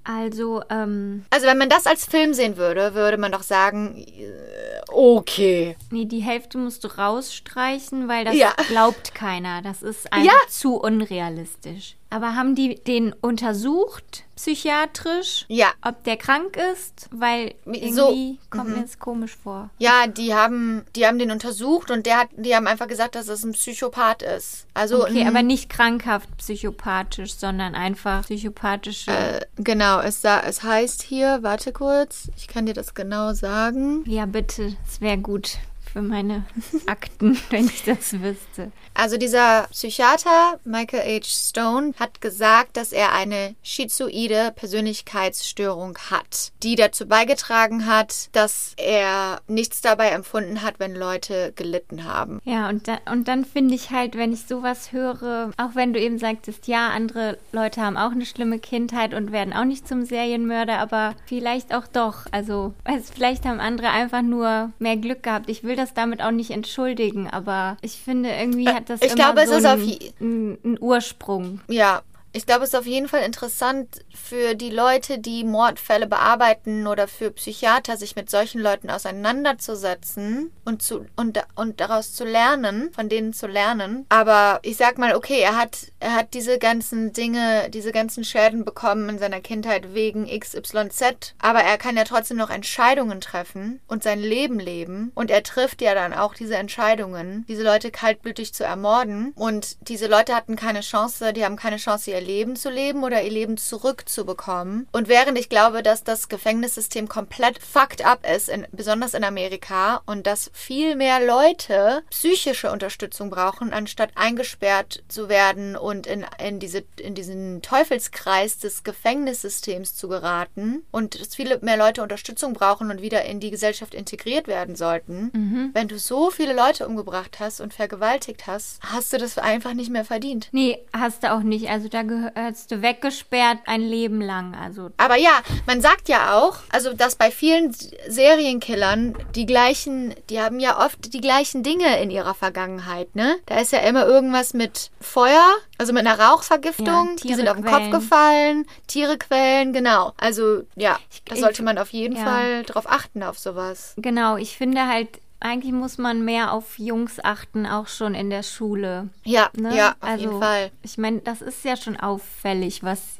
Also, ähm, also wenn man das als Film sehen würde, würde man doch sagen, äh, okay. nee, die Hälfte musst du rausstreichen, weil das Ja. glaubt keiner. Das ist einfach Ja. zu unrealistisch. Aber haben die den untersucht, psychiatrisch? Ja. Ob der krank ist? Weil irgendwie So. Mhm. kommt mir das komisch vor. Ja, die haben, die haben den untersucht und der hat, die haben einfach gesagt, dass es ein Psychopath ist. Also Okay, aber nicht krankhaft psychopathisch, sondern einfach psychopathische. äh, genau, es, es heißt hier, warte kurz, ich kann dir das genau sagen. Ja, bitte, es wäre gut für meine Akten, wenn ich das wüsste. Also dieser Psychiater, Michael H. Stone, hat gesagt, dass er eine schizoide Persönlichkeitsstörung hat, die dazu beigetragen hat, dass er nichts dabei empfunden hat, wenn Leute gelitten haben. Ja, und, da, und dann finde ich halt, wenn ich sowas höre, auch wenn du eben sagtest, ja, andere Leute haben auch eine schlimme Kindheit und werden auch nicht zum Serienmörder, aber vielleicht auch doch. Also, weiß, vielleicht haben andere einfach nur mehr Glück gehabt. Ich will das damit auch nicht entschuldigen, aber ich finde, irgendwie hat das ich immer glaube, es so ist auf einen, einen, einen Ursprung. Ja, ich glaube, es ist auf jeden Fall interessant für die Leute, die Mordfälle bearbeiten oder für Psychiater, sich mit solchen Leuten auseinanderzusetzen und, zu, und, und daraus zu lernen, von denen zu lernen. Aber ich sag mal, okay, er hat, er hat diese ganzen Dinge, diese ganzen Schäden bekommen in seiner Kindheit wegen XYZ, aber er kann ja trotzdem noch Entscheidungen treffen und sein Leben leben. Und er trifft ja dann auch diese Entscheidungen, diese Leute kaltblütig zu ermorden. Und diese Leute hatten keine Chance, die haben keine Chance, ihr Leben zu leben oder ihr Leben zurückzubekommen. Und während ich glaube, dass das Gefängnissystem komplett fucked up ist, in, besonders in Amerika, und dass viel mehr Leute psychische Unterstützung brauchen, anstatt eingesperrt zu werden und in, in, diese, in diesen Teufelskreis des Gefängnissystems zu geraten und dass viele mehr Leute Unterstützung brauchen und wieder in die Gesellschaft integriert werden sollten. Wenn du so viele Leute umgebracht hast und vergewaltigt hast, hast du das einfach nicht mehr verdient. Nee, hast du auch nicht. Also da gehörst du weggesperrt ein Leben lang. Also Aber ja, man sagt ja auch, also dass bei vielen Serienkillern die gleichen, die haben ja oft die gleichen Dinge in ihrer Vergangenheit, ne? Da ist ja immer irgendwas mit Feuer, also mit einer Rauchvergiftung, Ja, die sind auf den. Kopf gefallen, Tiere quälen, genau. Also ja, da sollte man auf jeden ja. Fall drauf achten auf sowas. genau, ich finde halt, eigentlich muss man mehr auf Jungs achten, auch schon in der Schule. Ja, Ne? ja, auf also, jeden Fall. Ich meine, das ist ja schon auffällig, was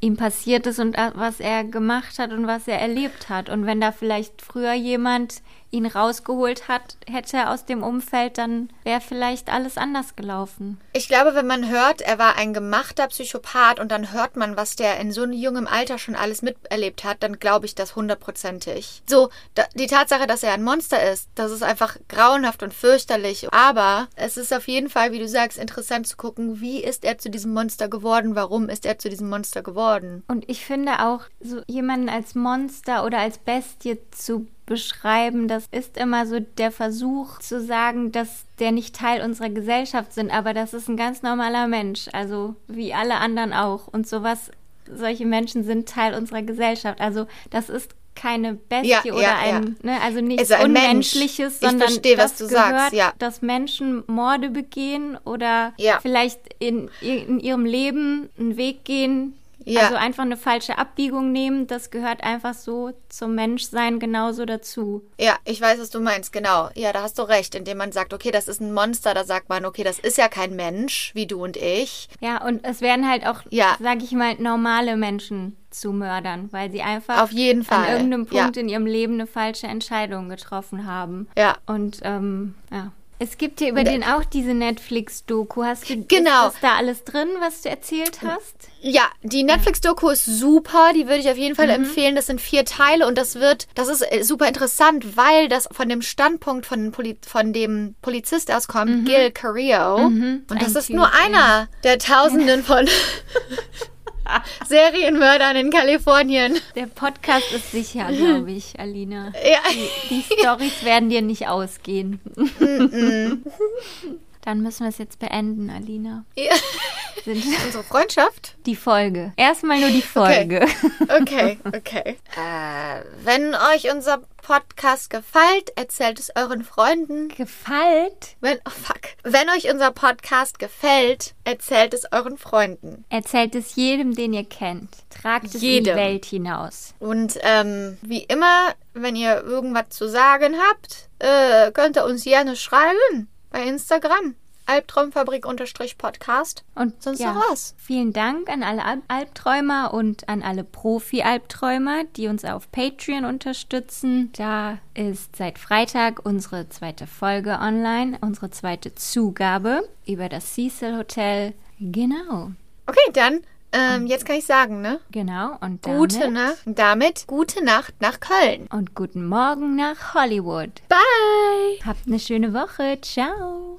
ihm passiert ist und was er gemacht hat und was er erlebt hat. Und wenn da vielleicht früher jemand ihn rausgeholt hat, hätte aus dem Umfeld, dann wäre vielleicht alles anders gelaufen. Ich glaube, wenn man hört, er war ein gemachter Psychopath und dann hört man, was der in so einem jungen Alter schon alles miterlebt hat, dann glaube ich das hundertprozentig. So, da, die Tatsache, dass er ein Monster ist, das ist einfach grauenhaft und fürchterlich. Aber es ist auf jeden Fall, wie du sagst, interessant zu gucken, wie ist er zu diesem Monster geworden, warum ist er zu diesem Monster geworden. Und ich finde auch, so jemanden als Monster oder als Bestie zu beschreiben, das ist immer so der Versuch zu sagen, dass der nicht Teil unserer Gesellschaft sind, aber das ist ein ganz normaler Mensch, also wie alle anderen auch. Und sowas, solche Menschen sind Teil unserer Gesellschaft. Also das ist keine Bestie Ja, oder ja, ein, Ne, also nichts Also. Unmenschliches, Ich sondern verstehe, was das du gehört, sagst, ja. dass Menschen Morde begehen oder Ja. vielleicht in, in ihrem Leben einen Weg gehen, Ja. also einfach eine falsche Abbiegung nehmen, das gehört einfach so zum Menschsein genauso dazu. Ja, ich weiß, was du meinst, genau. Ja, da hast du recht, indem man sagt, okay, das ist ein Monster, da sagt man, okay, das ist ja kein Mensch, wie du und ich. Ja, und es werden halt auch, Ja. sag ich mal, normale Menschen zu Mördern, weil sie einfach Auf jeden Fall, an irgendeinem Punkt ja. in ihrem Leben eine falsche Entscheidung getroffen haben. Ja. Und ähm, ja. Es gibt hier über den auch diese Netflix-Doku. Hast du Genau. ist da alles drin, was du erzählt hast? Ja, die Netflix-Doku ist super, die würde ich auf jeden Mhm. Fall empfehlen. Das sind vier Teile und das wird, das ist äh, super interessant, weil das von dem Standpunkt von, Poli von dem Polizist auskommt, Gil Carrillo. Und das Mhm. Ein ist Typ, nur ja. einer der Tausenden von Serienmördern in Kalifornien. Der Podcast ist sicher, glaube ich, Alina. Ja. Die Storys werden dir nicht ausgehen. Dann müssen wir es jetzt beenden, Alina. Ja. sind Unsere Freundschaft? die Folge. Erstmal nur die Folge. Okay, okay. äh, wenn euch unser Podcast gefällt, erzählt es euren Freunden. Gefällt? Wenn, oh fuck. Wenn euch unser Podcast gefällt, erzählt es euren Freunden. Erzählt es jedem, den ihr kennt. Tragt es in die. Welt hinaus. Und ähm, wie immer, wenn ihr irgendwas zu sagen habt, äh, könnt ihr uns gerne schreiben bei Instagram. Albtraumfabrik-Podcast. Und Sonst ja, noch was? Vielen Dank an alle Al Albträumer und an alle Profi-Albträumer, die uns auf Patreon unterstützen. Da ist seit Freitag unsere zweite Folge online, unsere zweite Zugabe über das Cecil Hotel. Genau, Okay, dann, ähm, jetzt kann ich sagen, ne? genau. Und damit, Gute Nacht. Damit gute Nacht nach Köln. Und guten Morgen nach Hollywood. Bye! Habt eine schöne Woche. Ciao.